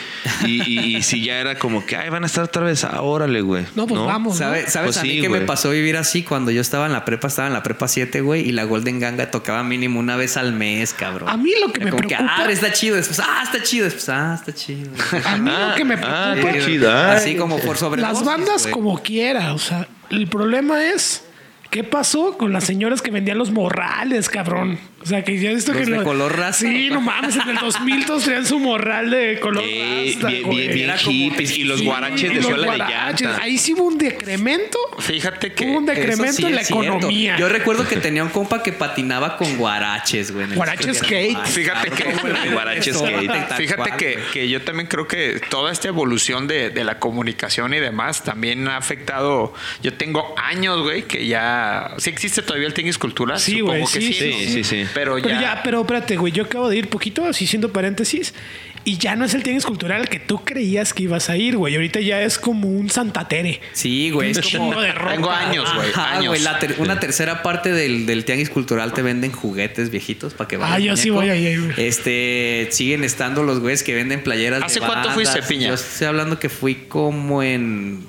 Y, y, y si ya era como que, ay, van a estar otra vez, ah, órale, güey. No, pues vamos. ¿no? ¿Sabes, ¿sabes Pues a mí sí, qué me pasó vivir así cuando yo estaba en la prepa? Estaba en la prepa 7, güey, y la Golden Ganga tocaba mínimo una vez al mes, cabrón. A mí lo que Era me como preocupa- ah, está chido. Después, ah, está chido. Después, ah, está chido. A mí lo que me Ah, preocupa qué chido. ay. Así como por sobre las bandas como quiera, o sea, el problema es ¿Qué pasó con las señoras que vendían los morrales, cabrón? O sea, que ya Los que de lo- color raza. Sí, no mames, en el 2000 todos traían su morral de color Sí, raza, bien, bien, bien Era como- hippies y los Sí, guaraches y de suela de guaraches. llanta. Ahí sí hubo un decremento. Fíjate que. Hubo un decremento sí en la cierto. economía. Yo recuerdo que tenía un compa que patinaba con guaraches, güey. Guaraches skate. Fíjate que- Guaraches skate. Fíjate que, que yo también creo que toda esta evolución de, de la comunicación y demás también ha afectado. Yo tengo años, güey, que ya. ¿Sí existe todavía el Tianguis Cultural? Sí, Supongo güey, que sí, sí, sí. Pero, Pero ya. ya, pero espérate, güey, yo acabo de ir poquito, así siendo paréntesis, y ya no es el tianguis cultural que tú creías que ibas a ir, güey. Ahorita ya es como un Santa Tere. Sí, güey. Es Un como. de ropa. Tengo años, güey. Ajá, años. güey, la ter- una tercera parte del, del tianguis cultural te venden juguetes viejitos para que Ah, vayas. yo sí voy ahí, güey. Este, siguen estando los güeyes que venden playeras. de ¿Hace cuánto fuiste, Piña? Yo estoy hablando que fui como en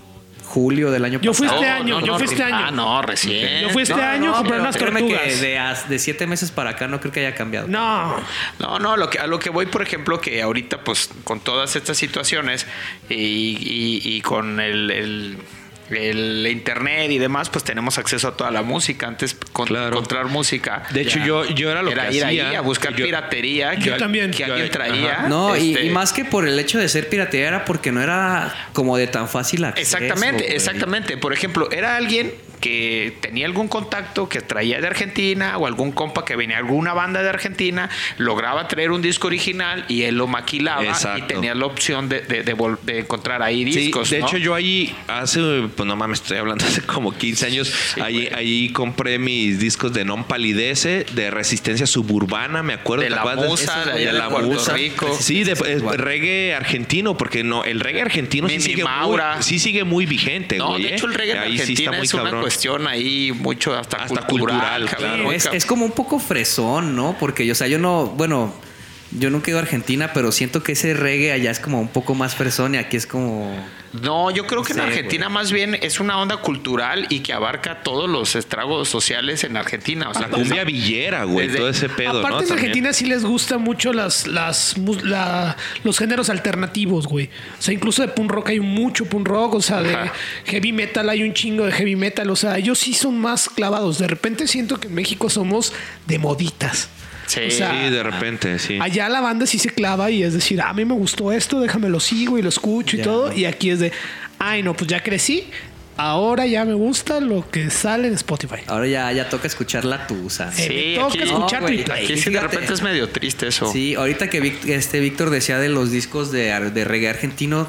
julio del año Yo fui pasado. este año, yo fui este año. Ah, no, recién. Yo fui este año a comprar pero unas tortugas. que de, siete meses para acá no creo que haya cambiado. No, No, no, lo que, a lo que voy, por ejemplo, que ahorita, pues, con todas estas situaciones y, y- y con el, el- el internet y demás, pues tenemos acceso a toda la música. Antes, con- Claro. encontrar música. De hecho, ya yo, yo era lo era que ir hacía. ahí a buscar Yo- piratería. Yo que, también. Que Yo- alguien traía. ajá. No, y- Este, y, más que por el hecho de ser piratería era porque no era como de tan fácil acceso. Exactamente, güey. exactamente. Por ejemplo, era alguien que tenía algún contacto que traía de Argentina o algún compa que venía alguna banda de Argentina, lograba traer un disco original y él lo maquilaba Exacto. y tenía la opción de, de- de vol- de encontrar ahí Sí, discos. de ¿no? hecho yo ahí hace, pues no mames, estoy hablando hace como 15 años, ahí, ahí compré mis discos de Non Palidece, de Resistencia Suburbana, me acuerdo. De ¿te La Musa, de de La Puerto Musa. Rico. Sí, de, eh, reggae argentino, porque no, el reggae argentino sí sigue, Maura. muy, sí sigue muy vigente, No, güey, de ¿eh? hecho el reggae en Ahí sí está muy es cabrón. Cuestión ahí mucho hasta, Hasta cultural. claro. Es, es como un poco fresón, ¿no? Porque, yo, o sea, yo no, bueno, yo nunca he ido a Argentina, pero siento que ese reggae allá es como un poco más fresón y aquí es como... No, yo creo que en Argentina güey. más bien es una onda cultural y que abarca todos los estragos sociales en Argentina. O sea, La cumbia villera, güey, desde- todo ese pedo, Aparte ¿no? en También. Argentina sí les gusta mucho las, las, mus- la- los géneros alternativos, güey. O sea, incluso de punk rock hay mucho punk rock, o sea, de Ajá. heavy metal hay un chingo de heavy metal, o sea, ellos sí son más clavados. De repente siento que en México somos de moditas. Sí. O sea, Sí, de repente, sí. Allá la banda sí se clava y es decir, a mí me gustó esto, déjame lo sigo y lo escucho y Ya, todo. Y aquí es de, ay, no, pues ya crecí. Ahora ya me gusta lo que sale en Spotify. Ahora ya, ya toca escuchar la tusa. Sí, toca aquí- escuchar No. Aquí sí de repente es medio triste eso. Sí, ahorita que Vic- este Víctor decía de los discos de, de reggae argentino,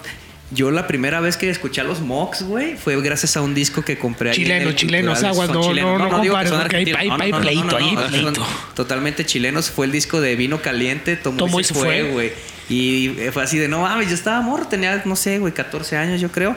yo la primera vez que escuché a los Mox, güey, fue gracias a un disco que compré ahí. en Chilenos, el chilenos, Cultural. aguas, no, chilenos. no, no digo que son hay- hay- hay pleito, son pleito. Totalmente chilenos. Fue el disco de Vino Caliente, tomó, Tomó y se fue, güey. Y fue así de, no mames, yo estaba morro, tenía, no sé, güey, 14 años, yo creo.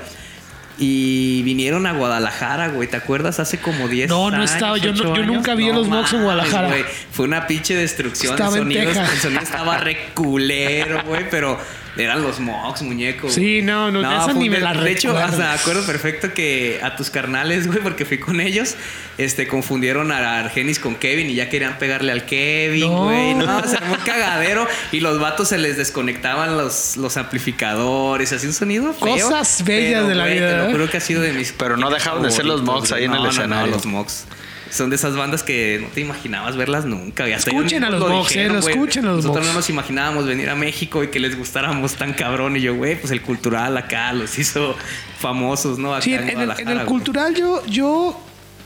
Y vinieron a Guadalajara, güey. ¿Te acuerdas? Hace como 10 No, años. no estaba. Yo no- 8 yo nunca vi a los Mox en Guadalajara. güey. Fue una pinche destrucción Estaba de en sonidos. Texas. El sonido estaba reculero, güey, pero eran los Mox, muñeco. Sí, güey. no, no, esa fue ni me de- la De hecho, hasta me acuerdo perfecto que a tus carnales, güey, porque fui con ellos, este, confundieron a Argenis con Kevin y ya querían pegarle al Kevin, No. güey. No, se armó un cagadero y los vatos se les desconectaban los, los amplificadores, así un sonido feo. Cosas bellas de la güey, vida, Te lo ¿eh? juro que ha sido de mis. Pero no dejaron de ser los Mox ahí en el No, no, escenario. No, los Mox. Son de esas bandas que no te imaginabas verlas nunca. Hasta Escuchen a los lo eh, lo escuchen a los Nosotros no nos imaginábamos venir a México y que les gustáramos tan cabrón. Y yo, güey, pues el cultural acá los hizo famosos, ¿no? Acá Sí, en en, el, en cultural yo, yo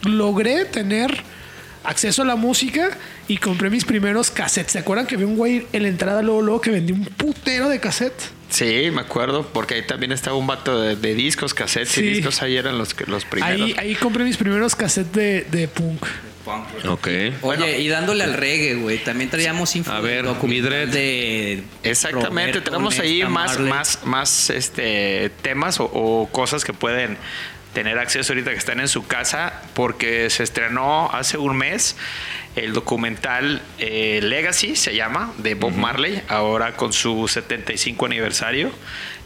logré tener acceso a la música y compré mis primeros cassettes. ¿Se acuerdan que había un güey en la entrada luego, luego que vendía un putero de cassettes? Sí, me acuerdo, porque ahí también estaba un vato de, de discos, cassettes Sí. y discos. Ahí eran los, que- los primeros. Ahí, ahí compré mis primeros cassettes de, de punk. Ok. Oye, y dándole al reggae, güey. También traíamos info A ver, de. Exactamente, tenemos ahí más, más, más este, temas o, o cosas que pueden tener acceso ahorita que están en su casa, porque se estrenó hace un mes el documental eh, Legacy, se llama, de Bob Marley, ahora con su 75 aniversario.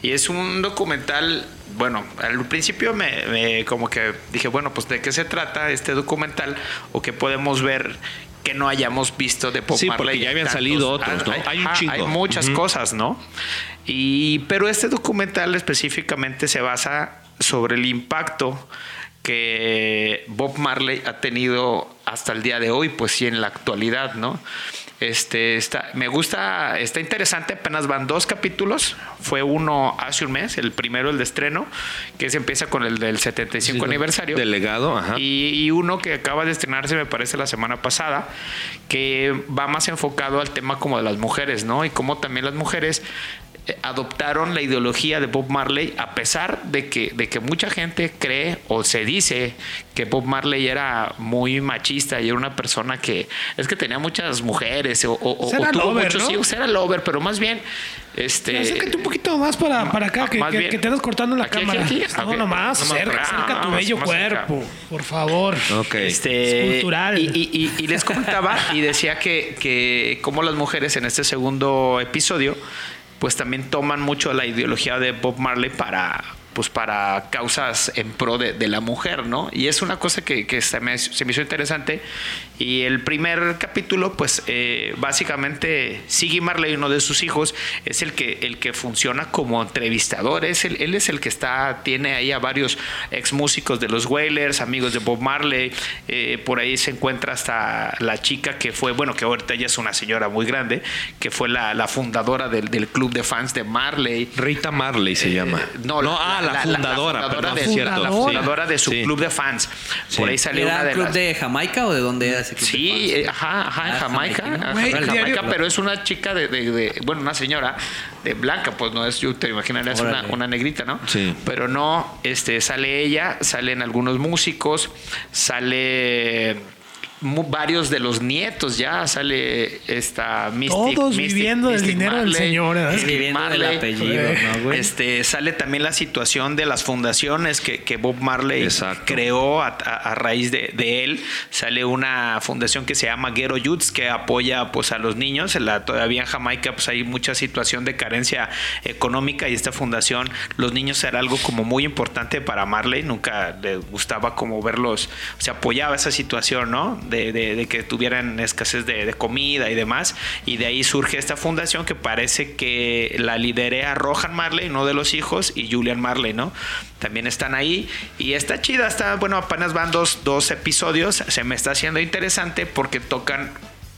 Y es un documental, bueno, al principio me, me como que dije, bueno, pues de qué se trata este documental o qué podemos ver que no hayamos visto de Bob Sí, Marley. porque ya habían Tantos- salido otros, ¿no? Hay, Hay un chingo. hay muchas Ujú. cosas, ¿no? Y, pero este documental específicamente se basa sobre el impacto que Bob Marley ha tenido hasta el día de hoy, pues sí, en la actualidad, ¿no? Este, está, me gusta, está interesante, apenas van dos capítulos, fue uno hace un mes, el primero, el de estreno, que se empieza con el del 75 aniversario. Delegado, ajá. Y, y uno que acaba de estrenarse, me parece, la semana pasada, que va más enfocado al tema como de las mujeres, ¿no? Y cómo también las mujeres adoptaron la ideología de Bob Marley a pesar de que, de que mucha gente cree o se dice que Bob Marley era muy machista y era una persona que es que tenía muchas mujeres o, o- o Era tuvo lover, muchos ¿no? hijos, era lover, pero más bien este Acércate un poquito más para, para acá, que, Más que- que te andas cortando la Aquí, cámara. aquí. No, Ok. nomás, para- acerca tu ah, bello más cerca. cuerpo, por favor. Ok. Este, Escultural. Y, y- y- y les comentaba y decía que, que como las mujeres en este segundo episodio, pues también toman mucho la ideología de Bob Marley para pues para causas en pro de, la mujer, ¿no? Y es una cosa que, que se, me, se me hizo interesante. Y el primer capítulo, pues eh, básicamente Siggy Marley, uno de sus hijos, es el que, el que funciona como entrevistador. Es el, él es el que está, tiene ahí a varios ex músicos de los Wailers, amigos de Bob Marley. Eh, por ahí se encuentra hasta la chica que fue, bueno, que ahorita ya es una señora muy grande, que fue la, la fundadora del, del club de fans de Marley. Rita Marley se llama. No, ah, la, fundadora, perdón, de, es cierto. la sí. fundadora de su Sí. club de fans. Por Sí. ahí salió ¿Era una el de club las... de Jamaica o de dónde era ese club? de Sí, fans? eh, ajá, ajá, en Ah, Jamaica, Güey, en Jamaica, pero es una chica de, de- de- bueno, una señora de blanca, pues no es, yo te imaginarías una, una negrita, ¿no? Sí. Pero no, este, sale ella, salen algunos músicos, sale varios de los nietos ya, sale esta Mystic. Todos Mystic- viviendo del Mystic dinero del Marley, señor, ¿eh? Mystic Viviendo del Marley. apellido, ¿no, güey? Este, sale también la situación de las fundaciones que, que Bob Marley Exacto. creó a, a- a raíz de, de él. Sale una fundación que se llama Ghetto Youths que apoya pues, a los niños. En la, todavía en Jamaica pues, hay mucha situación de carencia económica y esta fundación, los niños era algo como muy importante para Marley. Nunca le gustaba como verlos, se apoyaba esa situación, ¿no? De, de- de que tuvieran escasez de, comida y demás. Y de ahí surge esta fundación que parece que la liderea Rohan Marley, uno de los hijos, y Julian Marley, ¿no? También están ahí. Y está chida, está, bueno, apenas van dos, dos episodios. Se me está haciendo interesante porque tocan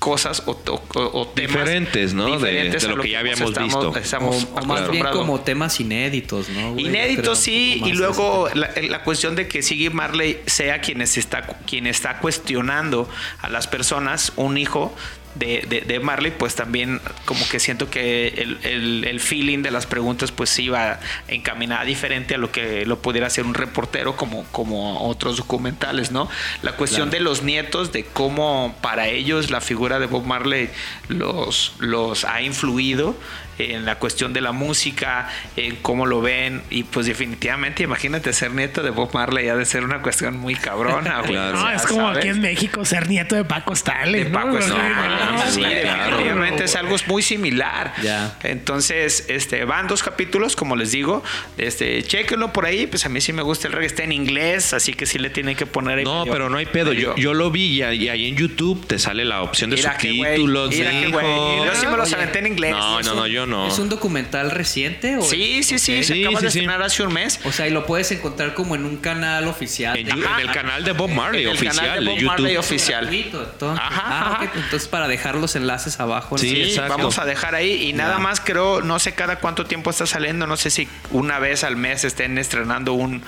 cosas o, o- o temas Diferentes, ¿no? De- diferentes de a lo que ya habíamos estamos- visto. estamos O, o más bien como temas inéditos, ¿no? güey? Inéditos sí, y luego la, la cuestión de que Siggy Marley sea quien está, quien está cuestionando a las personas, un hijo de, de- de Marley, pues también como que siento que el, el- el feeling de las preguntas pues iba encaminada diferente a lo que lo pudiera hacer un reportero como, como otros documentales, ¿no? La cuestión de los nietos, de cómo para ellos la figura de Bob Marley los, los ha influido en la cuestión de la música, en cómo lo ven y pues definitivamente imagínate ser nieto de Bob Marley ha de ser una cuestión muy cabrona, güey. Claro. No, es como ¿sabes? aquí en México ser nieto de Paco Stanley. de ¿no? Paco Stanley, no, sí, güey, definitivamente claro. es algo muy similar. Ya. Entonces, este, van dos capítulos, como les digo. Este, chéquenlo por ahí, pues a mí sí me gusta el reggae, está en inglés, así que sí le tienen que poner ahí. No, medio- pero no hay pedo. Yo, medio- yo lo vi y, ahí- y ahí en YouTube te sale la opción de Mira subtítulos. mira qué hijo. güey. Yo sí me los aventé en inglés. No, no, no, yo no. ¿Es un documental reciente? O Sí, sí, sí, Ok. se Sí, acaba sí, de sí. estrenar hace un mes. O sea, y lo puedes encontrar como en un canal oficial. En, en el canal de Bob Marley En el oficial canal de Bob YouTube. Marley oficial. Gratuito, entonces. Ajá, Ah, ajá. ok, Entonces, para dejar los enlaces abajo. Sí, Sí, exacto. vamos a dejar ahí. Y nada más creo, no sé cada cuánto tiempo está saliendo, no sé si una vez al mes estén estrenando un,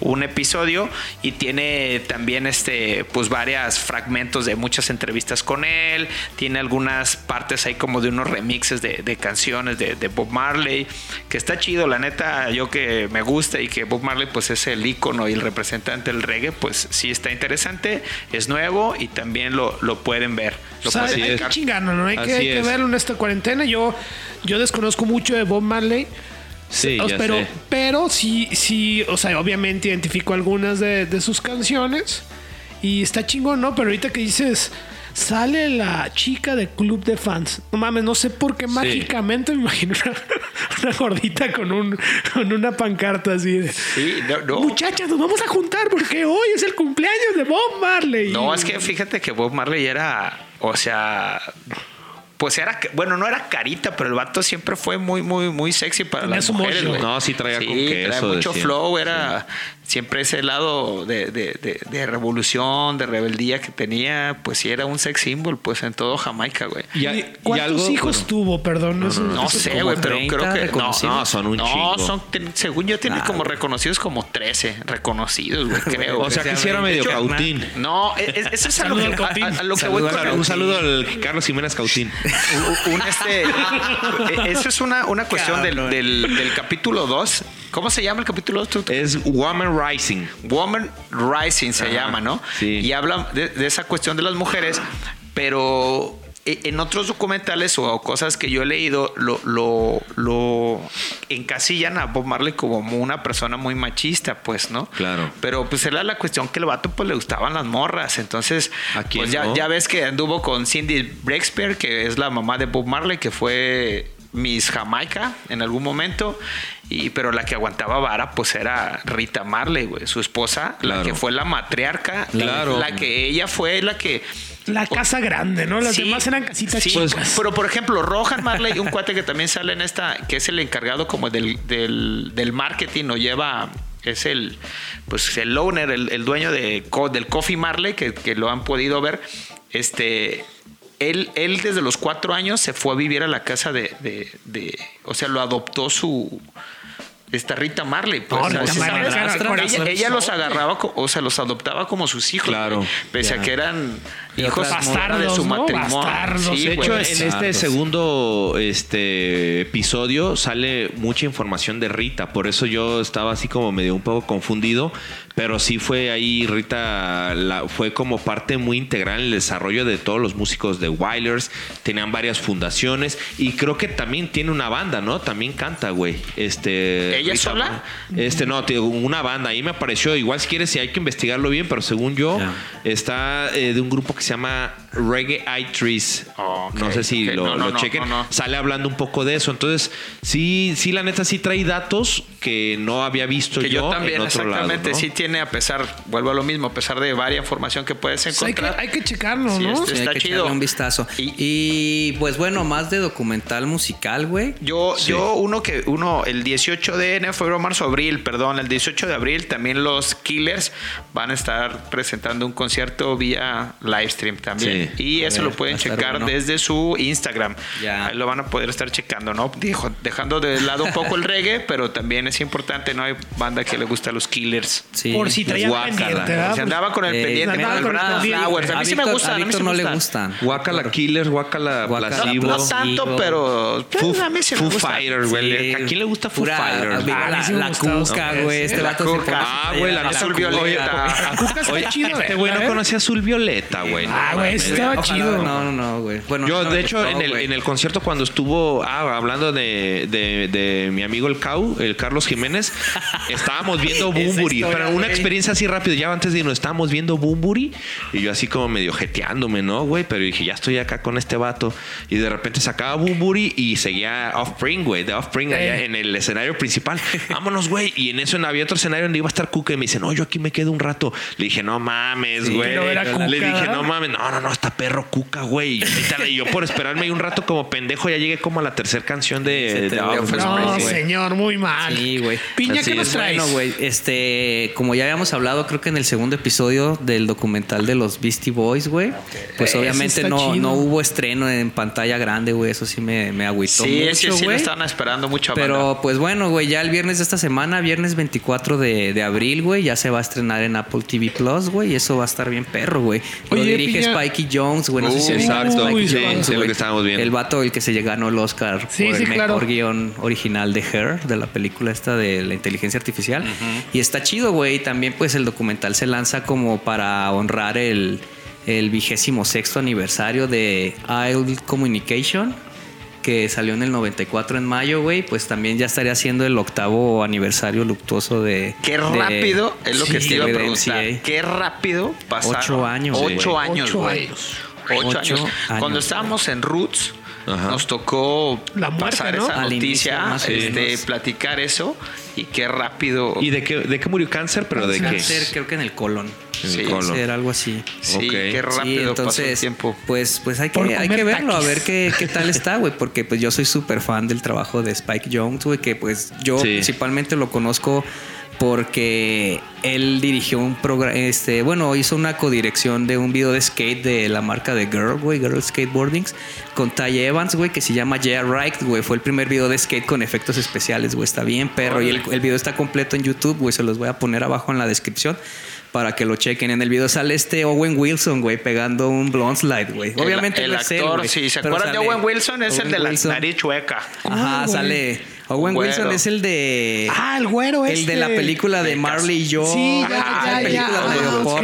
un episodio. Y tiene también este, pues varias fragmentos de muchas entrevistas con él. Tiene algunas partes ahí como de unos remixes de, de canciones de, de Bob Marley. Que está chido, la neta, yo que me gusta y que Bob Marley pues es el ícono y el representante del reggae, pues sí está interesante, es nuevo y también lo, lo pueden ver. Lo O sea, pueden hay que chingarlo, ¿no? Hay que, hay verlo en esta cuarentena. Yo, yo desconozco mucho de Bob Marley. Sí, O- ya pero, sé. pero sí, sí, o sea, obviamente identifico algunas de, de sus canciones. Y está chingón, ¿no? Pero ahorita que dices, sale la chica del club de fans. No mames, no sé por qué mágicamente me imagino una, una gordita con, un, con una pancarta así de... Sí, no, no. Muchachas, nos vamos a juntar porque hoy es el cumpleaños de Bob Marley. No, es que fíjate que Bob Marley era, o sea, pues era, bueno, no era carita, pero el vato siempre fue muy, muy, muy sexy para Tenía las mujeres, mojo. No, sí traía con queso, traía mucho decía. flow, era, siempre ese lado de, de- de- de revolución, de rebeldía que tenía, pues sí era un sex symbol, pues en todo Jamaica, güey. Y, a- y ¿Cuántos algo- hijos bueno, tuvo? Perdón. No sé, güey, pero 30 creo que no. No, son un no, chingo. son, ten- según yo tiene como güey. reconocidos como 13 reconocidos, güey, creo. O sea que sí era medio hecho, cautín. no, es- es- eso es a lo Saludo que, al Cautín. a- a lo que Saludo voy con Un saludo al Carlos Jiménez Cautín. un- un, este, eh, eso es una, una cuestión del, del, del capítulo 2. ¿Cómo se llama el capítulo 2? Es Woman Rising. Woman Rising se Ajá, llama, ¿no? sí. Y habla de, de esa cuestión de las mujeres, pero e- en otros documentales o cosas que yo he leído, lo, lo, lo encasillan a Bob Marley como una persona muy machista, pues, ¿no? Claro. Pero pues era la cuestión que el vato pues le gustaban las morras. Entonces, ¿A quién pues ya, no? ya ves que anduvo con Cindy Breakspear, que es la mamá de Bob Marley, que fue Miss Jamaica en algún momento. Y, pero la que aguantaba vara, pues era Rita Marley, güey, su esposa, la que fue la matriarca, Claro. la que ella fue la que La casa grande, ¿no? Las Sí, demás eran casitas sí, chicas. Pero por ejemplo, Rohan Marley, un cuate que también sale en esta, que es el encargado como del, del, del marketing, o lleva, es el, pues el owner, el, el dueño de, del Coffee Marley, que, que lo han podido ver. Este, él, él desde los cuatro años se fue a vivir a la casa de, de, de- o sea, lo adoptó su esta Rita Marley, pues, ella, los agarraba, o sea, los adoptaba como sus hijos, Claro. güey, pese a que eran hijos bastardos de su ¿no? matrimonio. Bastardos. Sí, De güey. hecho, en este segundo este episodio sale mucha información de Rita, por eso yo estaba así como medio un poco confundido, pero sí fue ahí Rita la- fue como parte muy integral en el desarrollo de todos los músicos de Wailers, tenían varias fundaciones y creo que también tiene una banda, ¿no? También canta, güey. Este ¿Ella Rita- sola? Este no, te digo, una banda, ahí me apareció, igual si quieres si hay que investigarlo bien, pero según yo está eh, de un grupo que se llama Reggae Eye Trees. Oh, No sé si lo, No, no, lo no, chequen. no, no. Sale hablando un poco de eso. Entonces, sí, sí, la neta sí trae datos que no había visto que yo, yo también, en otro lado. exactamente, ¿no? sí tiene, a pesar, vuelvo a lo mismo, a pesar de varias información que puedes Pues hay, que, encontrar. hay que checarlo, Sí, ¿no? este- Sí, hay que chido. un vistazo. Y- Y, pues bueno, más de documental musical, güey. Yo, yo uno que, uno, el 18 de enero, febrero, marzo, abril, perdón, el 18 de abril también los Killers van a estar presentando un concierto vía live stream también. Sí. Y A eso ver, lo pueden checar bueno. desde su Instagram. Ya. Ahí lo van a poder estar checando, ¿no? Dijo, dejando de lado un poco el reggae, pero también es importante, ¿no? Hay banda que le gusta a los Killers. Sí. Por si traía Guácala. pendiente, ¿verdad? Se andaba con el Eh, pendiente, con el con el Brad pendiente. Flowers. A mí sí me gustan, a Víctor me no le gustan. Guacala Killers, Guacala Placebo. No tanto, pero Foo, a mí sí me Foo gusta. Fighters, güey. ¿A quién le gusta Foo Fighters? viva A mí la, cuca, No, güey. Este vato se Ah, güey, la. Azul violeta. Cuca está Oye, chido, este güey no ¿eh? conocía Azul Violeta, güey. Ah, güey, estaba chido. No, no, no, güey. Bueno, Yo, de hecho, en el, güey. en el concierto cuando estuvo ah, hablando de, de- de mi amigo el Cau, el Carlos Jiménez, estábamos viendo Bumburi. Pero una. Experiencia así rápido, ya antes de irnos, estábamos viendo Bumburi y yo así como medio jeteándome, ¿no, güey? Pero dije, ya estoy acá con este vato. Y de repente sacaba Bumburi y seguía Offspring, güey, de Offspring allá en el escenario principal. Vámonos, güey. Y en eso había otro escenario donde iba a estar Cuca y me dice, no, yo aquí me quedo un rato. Le dije, no mames, güey. Le dije, no mames, no, no, no, está perro Cuca, güey. Y yo por esperarme ahí un rato como pendejo, ya llegué como a la tercera canción de, de Offspring, No, señor, muy mal. Sí, güey. Piña, Así ¿qué nos es. traes? Bueno, güey, este, como ya habíamos hablado, creo que en el segundo episodio del documental de los Beastie Boys, güey, pues obviamente no, no hubo estreno en pantalla grande, güey, eso sí me, me agüitó Sí, mucho, sí, sí, lo güey. estaban esperando mucho Pero banda. pues bueno, güey, ya el viernes de esta semana, viernes 24 de, de abril, güey, ya se va a estrenar en Apple TV Plus, güey, y eso va a estar bien perro, güey. Lo Oye, dirige Piña. Spikey Jones, güey, no sé si Uh, viste exacto, Spikey sí, Jones, sí, lo güey. que estábamos viendo. El vato, el que se ganó el Oscar Sí, por sí, el claro. mejor guion original de Her, de la película esta de la inteligencia artificial. Y está chido, güey. Y También, pues, el documental se lanza como para honrar el, el vigésimo sexto aniversario de ISLE Communication, que salió en el 94 en mayo, güey. Pues también ya estaría siendo el octavo aniversario luctuoso de. Qué de- rápido es lo que te iba a preguntar. Qué rápido pasaron. Ocho años, Ocho güey. años, Ocho güey. años. Ocho, Ocho años. años, Cuando estábamos en Roots, Ajá. nos tocó La muerte, pasar ¿no? esa Al inicio, noticia, más o este, platicar eso y qué rápido. ¿Y de qué, de qué murió cáncer? ¿Pero de qué? Cáncer, creo que en el colon. En Sí, el colon. Ser algo así. sí, ok. qué rápido sí, pasó entonces, el tiempo. pues, pues hay que, hay que verlo, a taquis. ver qué, qué tal está, güey, porque pues yo soy súper fan del trabajo de Spike Jones, güey, que pues yo Sí. principalmente lo conozco porque él dirigió un programa, este, bueno, hizo una codirección de un video de skate de la marca de Girl, güey, Girl Skateboardings, con Ty Evans, güey, que se llama Yeah Right, güey. Fue el primer video de skate con efectos especiales, güey. Está bien, perro. Y el, el video está completo en YouTube, güey. Se los voy a poner abajo en la descripción para que lo chequen. En el video sale este Owen Wilson, güey, pegando un blonde slide, güey. El- Obviamente el, él, actor, güey, si se acuerdan de Owen Wilson, es el de la Wilson. nariz chueca. Ajá, Ah, sale. Owen Güero. Wilson es el de. Ah, el güero El este. de la película de Marley y yo. Sí, ya, Ajá, ya, la ya. película de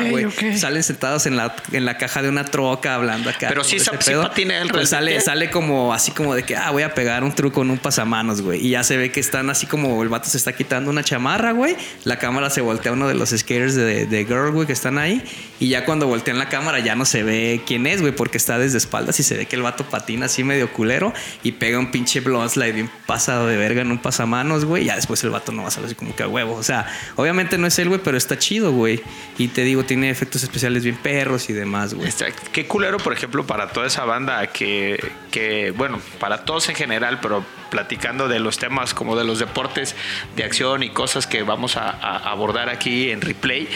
Ah, güey. Salen sentados en la, en la caja de una troca hablando acá. Pero sí ese sa- sí pedo. patina él Pues sale, sale como así como de que, ah, voy a pegar un truco en un pasamanos, güey. Y ya se ve que están así como el vato se está quitando una chamarra, güey. La cámara se voltea a uno de los skaters de, de Girl, güey, que están ahí. Y ya cuando voltean la cámara ya no se ve quién es, güey, porque está desde espaldas y se ve que el vato patina así medio culero y pega un pinche blonde slide bien pasado de verga en un pasamanos, güey. Ya después el vato no va a salir así como que a huevo. O sea, obviamente no es él, güey, pero está chido, güey. Y te digo, tiene efectos especiales bien perros y demás, güey. Qué culero, por ejemplo, para toda esa banda que, que, bueno, para todos en general, pero platicando de los temas como de los deportes de acción y cosas que vamos a abordar aquí en replay.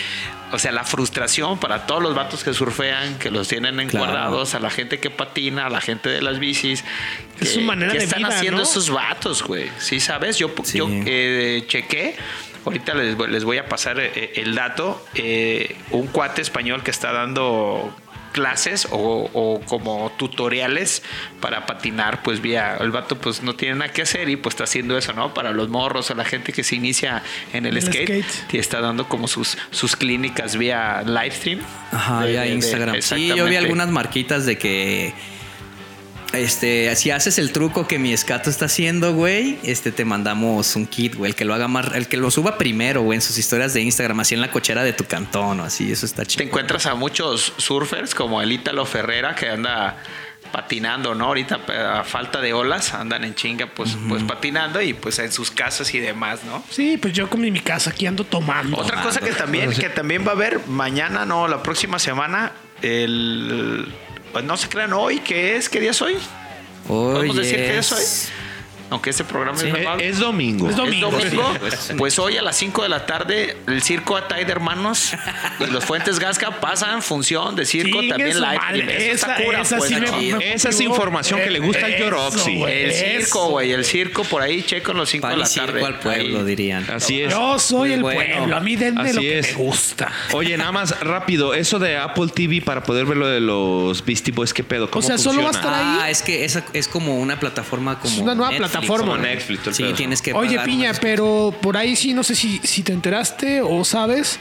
O sea, la frustración para todos los vatos que surfean, que los tienen encuadrados, a la gente que patina, a la gente de las bicis. Es que- su manera ¿Qué de están vida, haciendo ¿no? esos vatos, güey? Sí, ¿sabes? Yo, Sí. yo eh, chequé. Ahorita les, voy- les voy a pasar eh, el dato. Eh, un cuate español que está dando clases o, o como tutoriales para patinar, pues vía el vato pues no tiene nada que hacer y pues está haciendo eso, ¿no? Para los morros o la gente que se inicia en el, El skate, skate. y está dando como sus, sus clínicas vía live stream. Ajá, De- ya de- de- Instagram. sí, yo vi algunas marquitas de que. Este, si haces el truco que mi escato está haciendo, güey, este te mandamos un kit, güey, el que lo haga más, el que lo suba primero, güey, en sus historias de Instagram, así en la cochera de tu cantón o así, eso está Te chido. encuentras a muchos surfers como el Ítalo Ferrera que anda patinando, ¿no? Ahorita a falta de olas andan en chinga pues, pues patinando y pues en sus casas y demás, ¿no? Sí, pues yo como en mi casa aquí ando tomando. Otra cosa que también, que también va a haber mañana, no, la próxima semana, el pues no se crean hoy, ¿qué es? ¿Qué día es hoy? ¿Podemos Oye, decir que es hoy? Aunque este programa Sí. es. Es domingo. Es domingo. ¿Es domingo? Sí. Pues hoy a las 5 de la tarde, el circo Atay de Hermanos y los Fuentes Gasca pasan función de circo también live. Esa- cura, esa pues, sí me- ¿no? me Esa es información que le gusta al Yoroxi. El circo, güey, el circo por ahí, checo los 5 de la circo tarde. al pueblo, Ahí. dirían. Así es. Yo soy Pues el bueno, pueblo. A mí denme así lo que es. me gusta. Oye, nada más rápido, eso de Apple TV para poder ver lo de los Beastie Boys, ¿qué pedo? ¿Cómo O sea, solo va a funciona? estar ahí. Ah, es que esa es como una plataforma como Es una nueva Netflix, plataforma. Como Netflix, todo el Sí, pedo. tienes que Oye, pagar Piña, pero por ahí sí, no sé si, si te enteraste o sabes.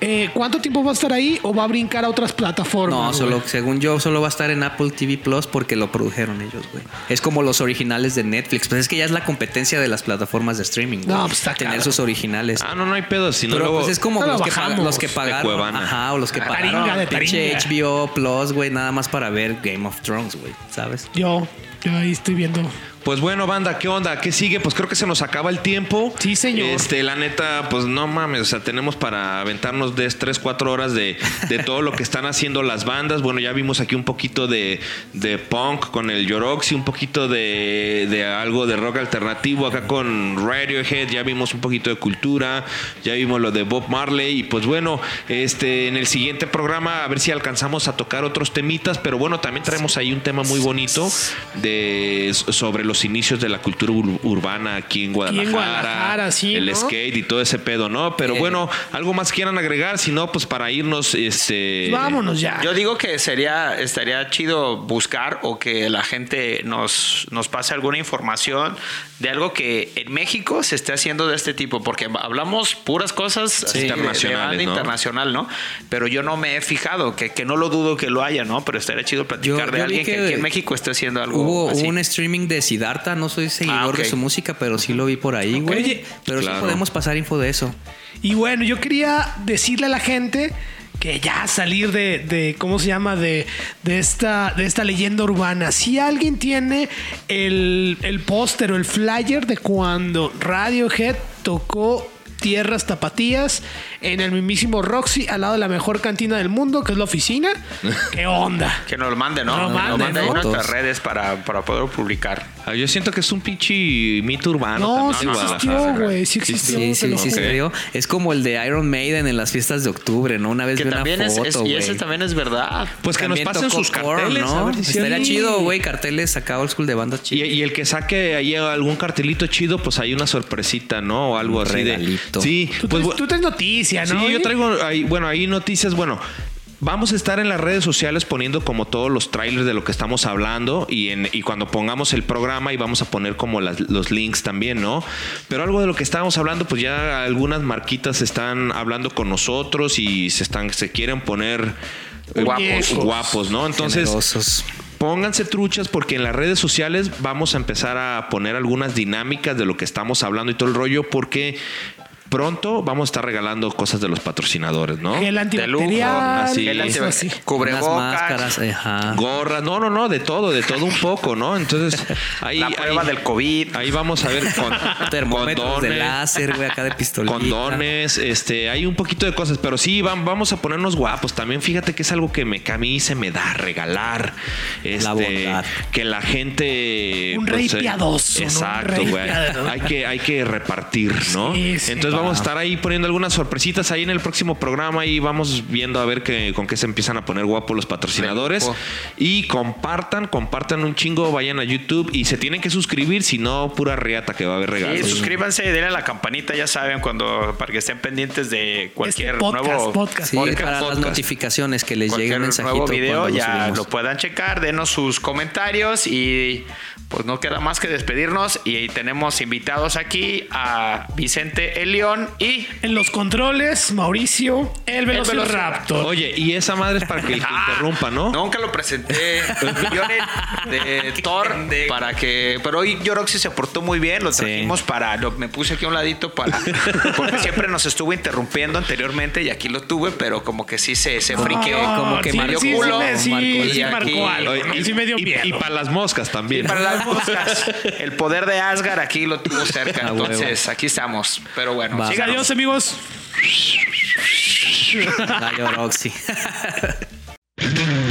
eh, ¿Cuánto tiempo va a estar ahí o va a brincar a otras plataformas? No, solo, según yo, solo va a estar en Apple TV Plus porque lo produjeron ellos, güey. Es como los originales de Netflix. Pues es que ya es la competencia de las plataformas de streaming, güey. No, pues está Tener claro. sus originales. Ah, no, no hay pedo. Si no, Pero luego... pues es como No lo los que, pag- bajamos. los que pagaron. Ajá, o los que pagaron de pinche taringa. HBO Plus, güey, nada más para ver Game of Thrones, güey, ¿sabes? Yo, yo ahí estoy viendo. Pues bueno, banda, ¿qué onda? ¿Qué sigue? Pues creo que se nos acaba el tiempo. Sí, señor. Este, la neta, pues no mames, o sea, tenemos para aventarnos de 3, 4 horas de, de todo lo que están haciendo las bandas. Bueno, ya vimos aquí un poquito de, de punk con el Yoroxy, un poquito de, de algo de rock alternativo acá con Radiohead, ya vimos un poquito de cultura, ya vimos lo de Bob Marley y pues bueno, este en el siguiente programa a ver si alcanzamos a tocar otros temitas, pero bueno, también traemos ahí un tema muy bonito de sobre los inicios de la cultura ur- urbana aquí en Guadalajara, Guadalajara, sí, el ¿no? skate y todo ese pedo, ¿no? Pero Eh. bueno, algo más quieran agregar, si no, pues para irnos, este... Vámonos ya. Yo digo que sería, estaría chido buscar o que la gente nos, nos pase alguna información de algo que en México se esté haciendo de este tipo, porque hablamos puras cosas así de- de internacionales, banda ¿no? internacional, ¿no? Pero yo no me he fijado, que, que no lo dudo que lo haya, ¿no? Pero estaría chido platicar Yo- de yo alguien que, que aquí en México esté haciendo algo Hubo así. un streaming de Siddhartha, no soy seguidor Ah, de su música, pero sí lo vi por ahí, güey. Pero Claro. sí podemos pasar info de eso. Y bueno, yo quería decirle a la gente que ya salir de, de ¿cómo se llama? De, de, esta, de esta leyenda urbana. Si alguien tiene el, el póster o el flyer de cuando Radiohead tocó tierras tapatías, en el mismísimo Roxy, al lado de la mejor cantina del mundo, que es la oficina. ¿Qué onda? Que nos lo mande, ¿no? Nos lo mande, mande ¿no? en nuestras redes para, para poder publicar. Ah, Yo siento que es un pinche mito urbano. No, también sí existió, güey. Sí existió. Sí, sí, sí, dio. Es como el de Iron Maiden en las fiestas de octubre, ¿no? Una vez Que vi también una es, foto, es- y güey. ese también es verdad. Pues que nos pasen sus carteles. a ver si es Estaría chido, güey, carteles acá old school de banda Y, chida. y el que saque ahí algún cartelito chido, pues hay una sorpresita, ¿no? O algo Un así regalito. Sí, Tú, pues traes- tú traes noticia, ¿no? Sí, yo traigo ahí, bueno, ahí noticias, bueno. Vamos a estar en las redes sociales poniendo como todos los trailers de lo que estamos hablando y, en, y cuando pongamos el programa y vamos a poner como las- los links también, ¿no? Pero algo de lo que estábamos hablando, pues ya algunas marquitas están hablando con nosotros y se están se quieren poner eh, Guapos. guapos, ¿no? Entonces, Generosos. Pónganse truchas porque en las redes sociales vamos a empezar a poner algunas dinámicas de lo que estamos hablando y todo el rollo porque pronto vamos a estar regalando cosas de los patrocinadores, ¿no? Lujo. antibacterial. así. El cubrebocas. máscaras. Gorras, no, no, no, de todo, de todo un poco, ¿no? Entonces, ahí, La prueba ahí- del COVID. ahí vamos a ver con Termómetros de láser, güey, acá de pistolita. condones, este, hay un poquito de cosas, pero sí, vam- vamos a ponernos guapos. También fíjate que es algo que me, que a mí se me da regalar. Este, bondad. que la gente. Un pues, rey eh, piadoso, Exacto, güey. Hay que, hay que repartir, ¿no? Sí, sí. Entonces vamos a estar ahí poniendo algunas sorpresitas ahí en el próximo programa y vamos viendo a ver que, con qué se empiezan a poner guapos los patrocinadores. Y compartan, compartan un chingo, vayan a YouTube y se tienen que suscribir, si no, pura riata que va a haber Sí, regalos. suscríbanse y denle a la campanita, ya saben, cuando para que estén pendientes de cualquier Este podcast, nuevo podcast. Sí, podcast, para las podcast. notificaciones que les llegue un mensajito. nuevo video ya lo puedan checar, denos sus comentarios y pues no queda más que despedirnos y tenemos invitados aquí a Vicente El León y En los controles, Mauricio, el Velociraptor. Oye, y esa madre es para que Ah, interrumpa, ¿no? Nunca lo presenté. Millones de Thor para que. Pero hoy Yoroxi se portó muy bien. Lo Sí. trajimos para. Lo, me puse aquí a un ladito para. Porque siempre nos estuvo interrumpiendo anteriormente y aquí lo tuve, pero como que sí se, se friqueó. Como que sí, marcó sí, sí, culo, me- sí, marcó sí, y aquí- marcó algo. Y, sí me dio y- miedo. y para las moscas también. Y para las moscas, el poder de Asgard aquí lo tuvo cerca. A huevo. Entonces, aquí estamos. Pero bueno. Adiós, amigos. Roxy.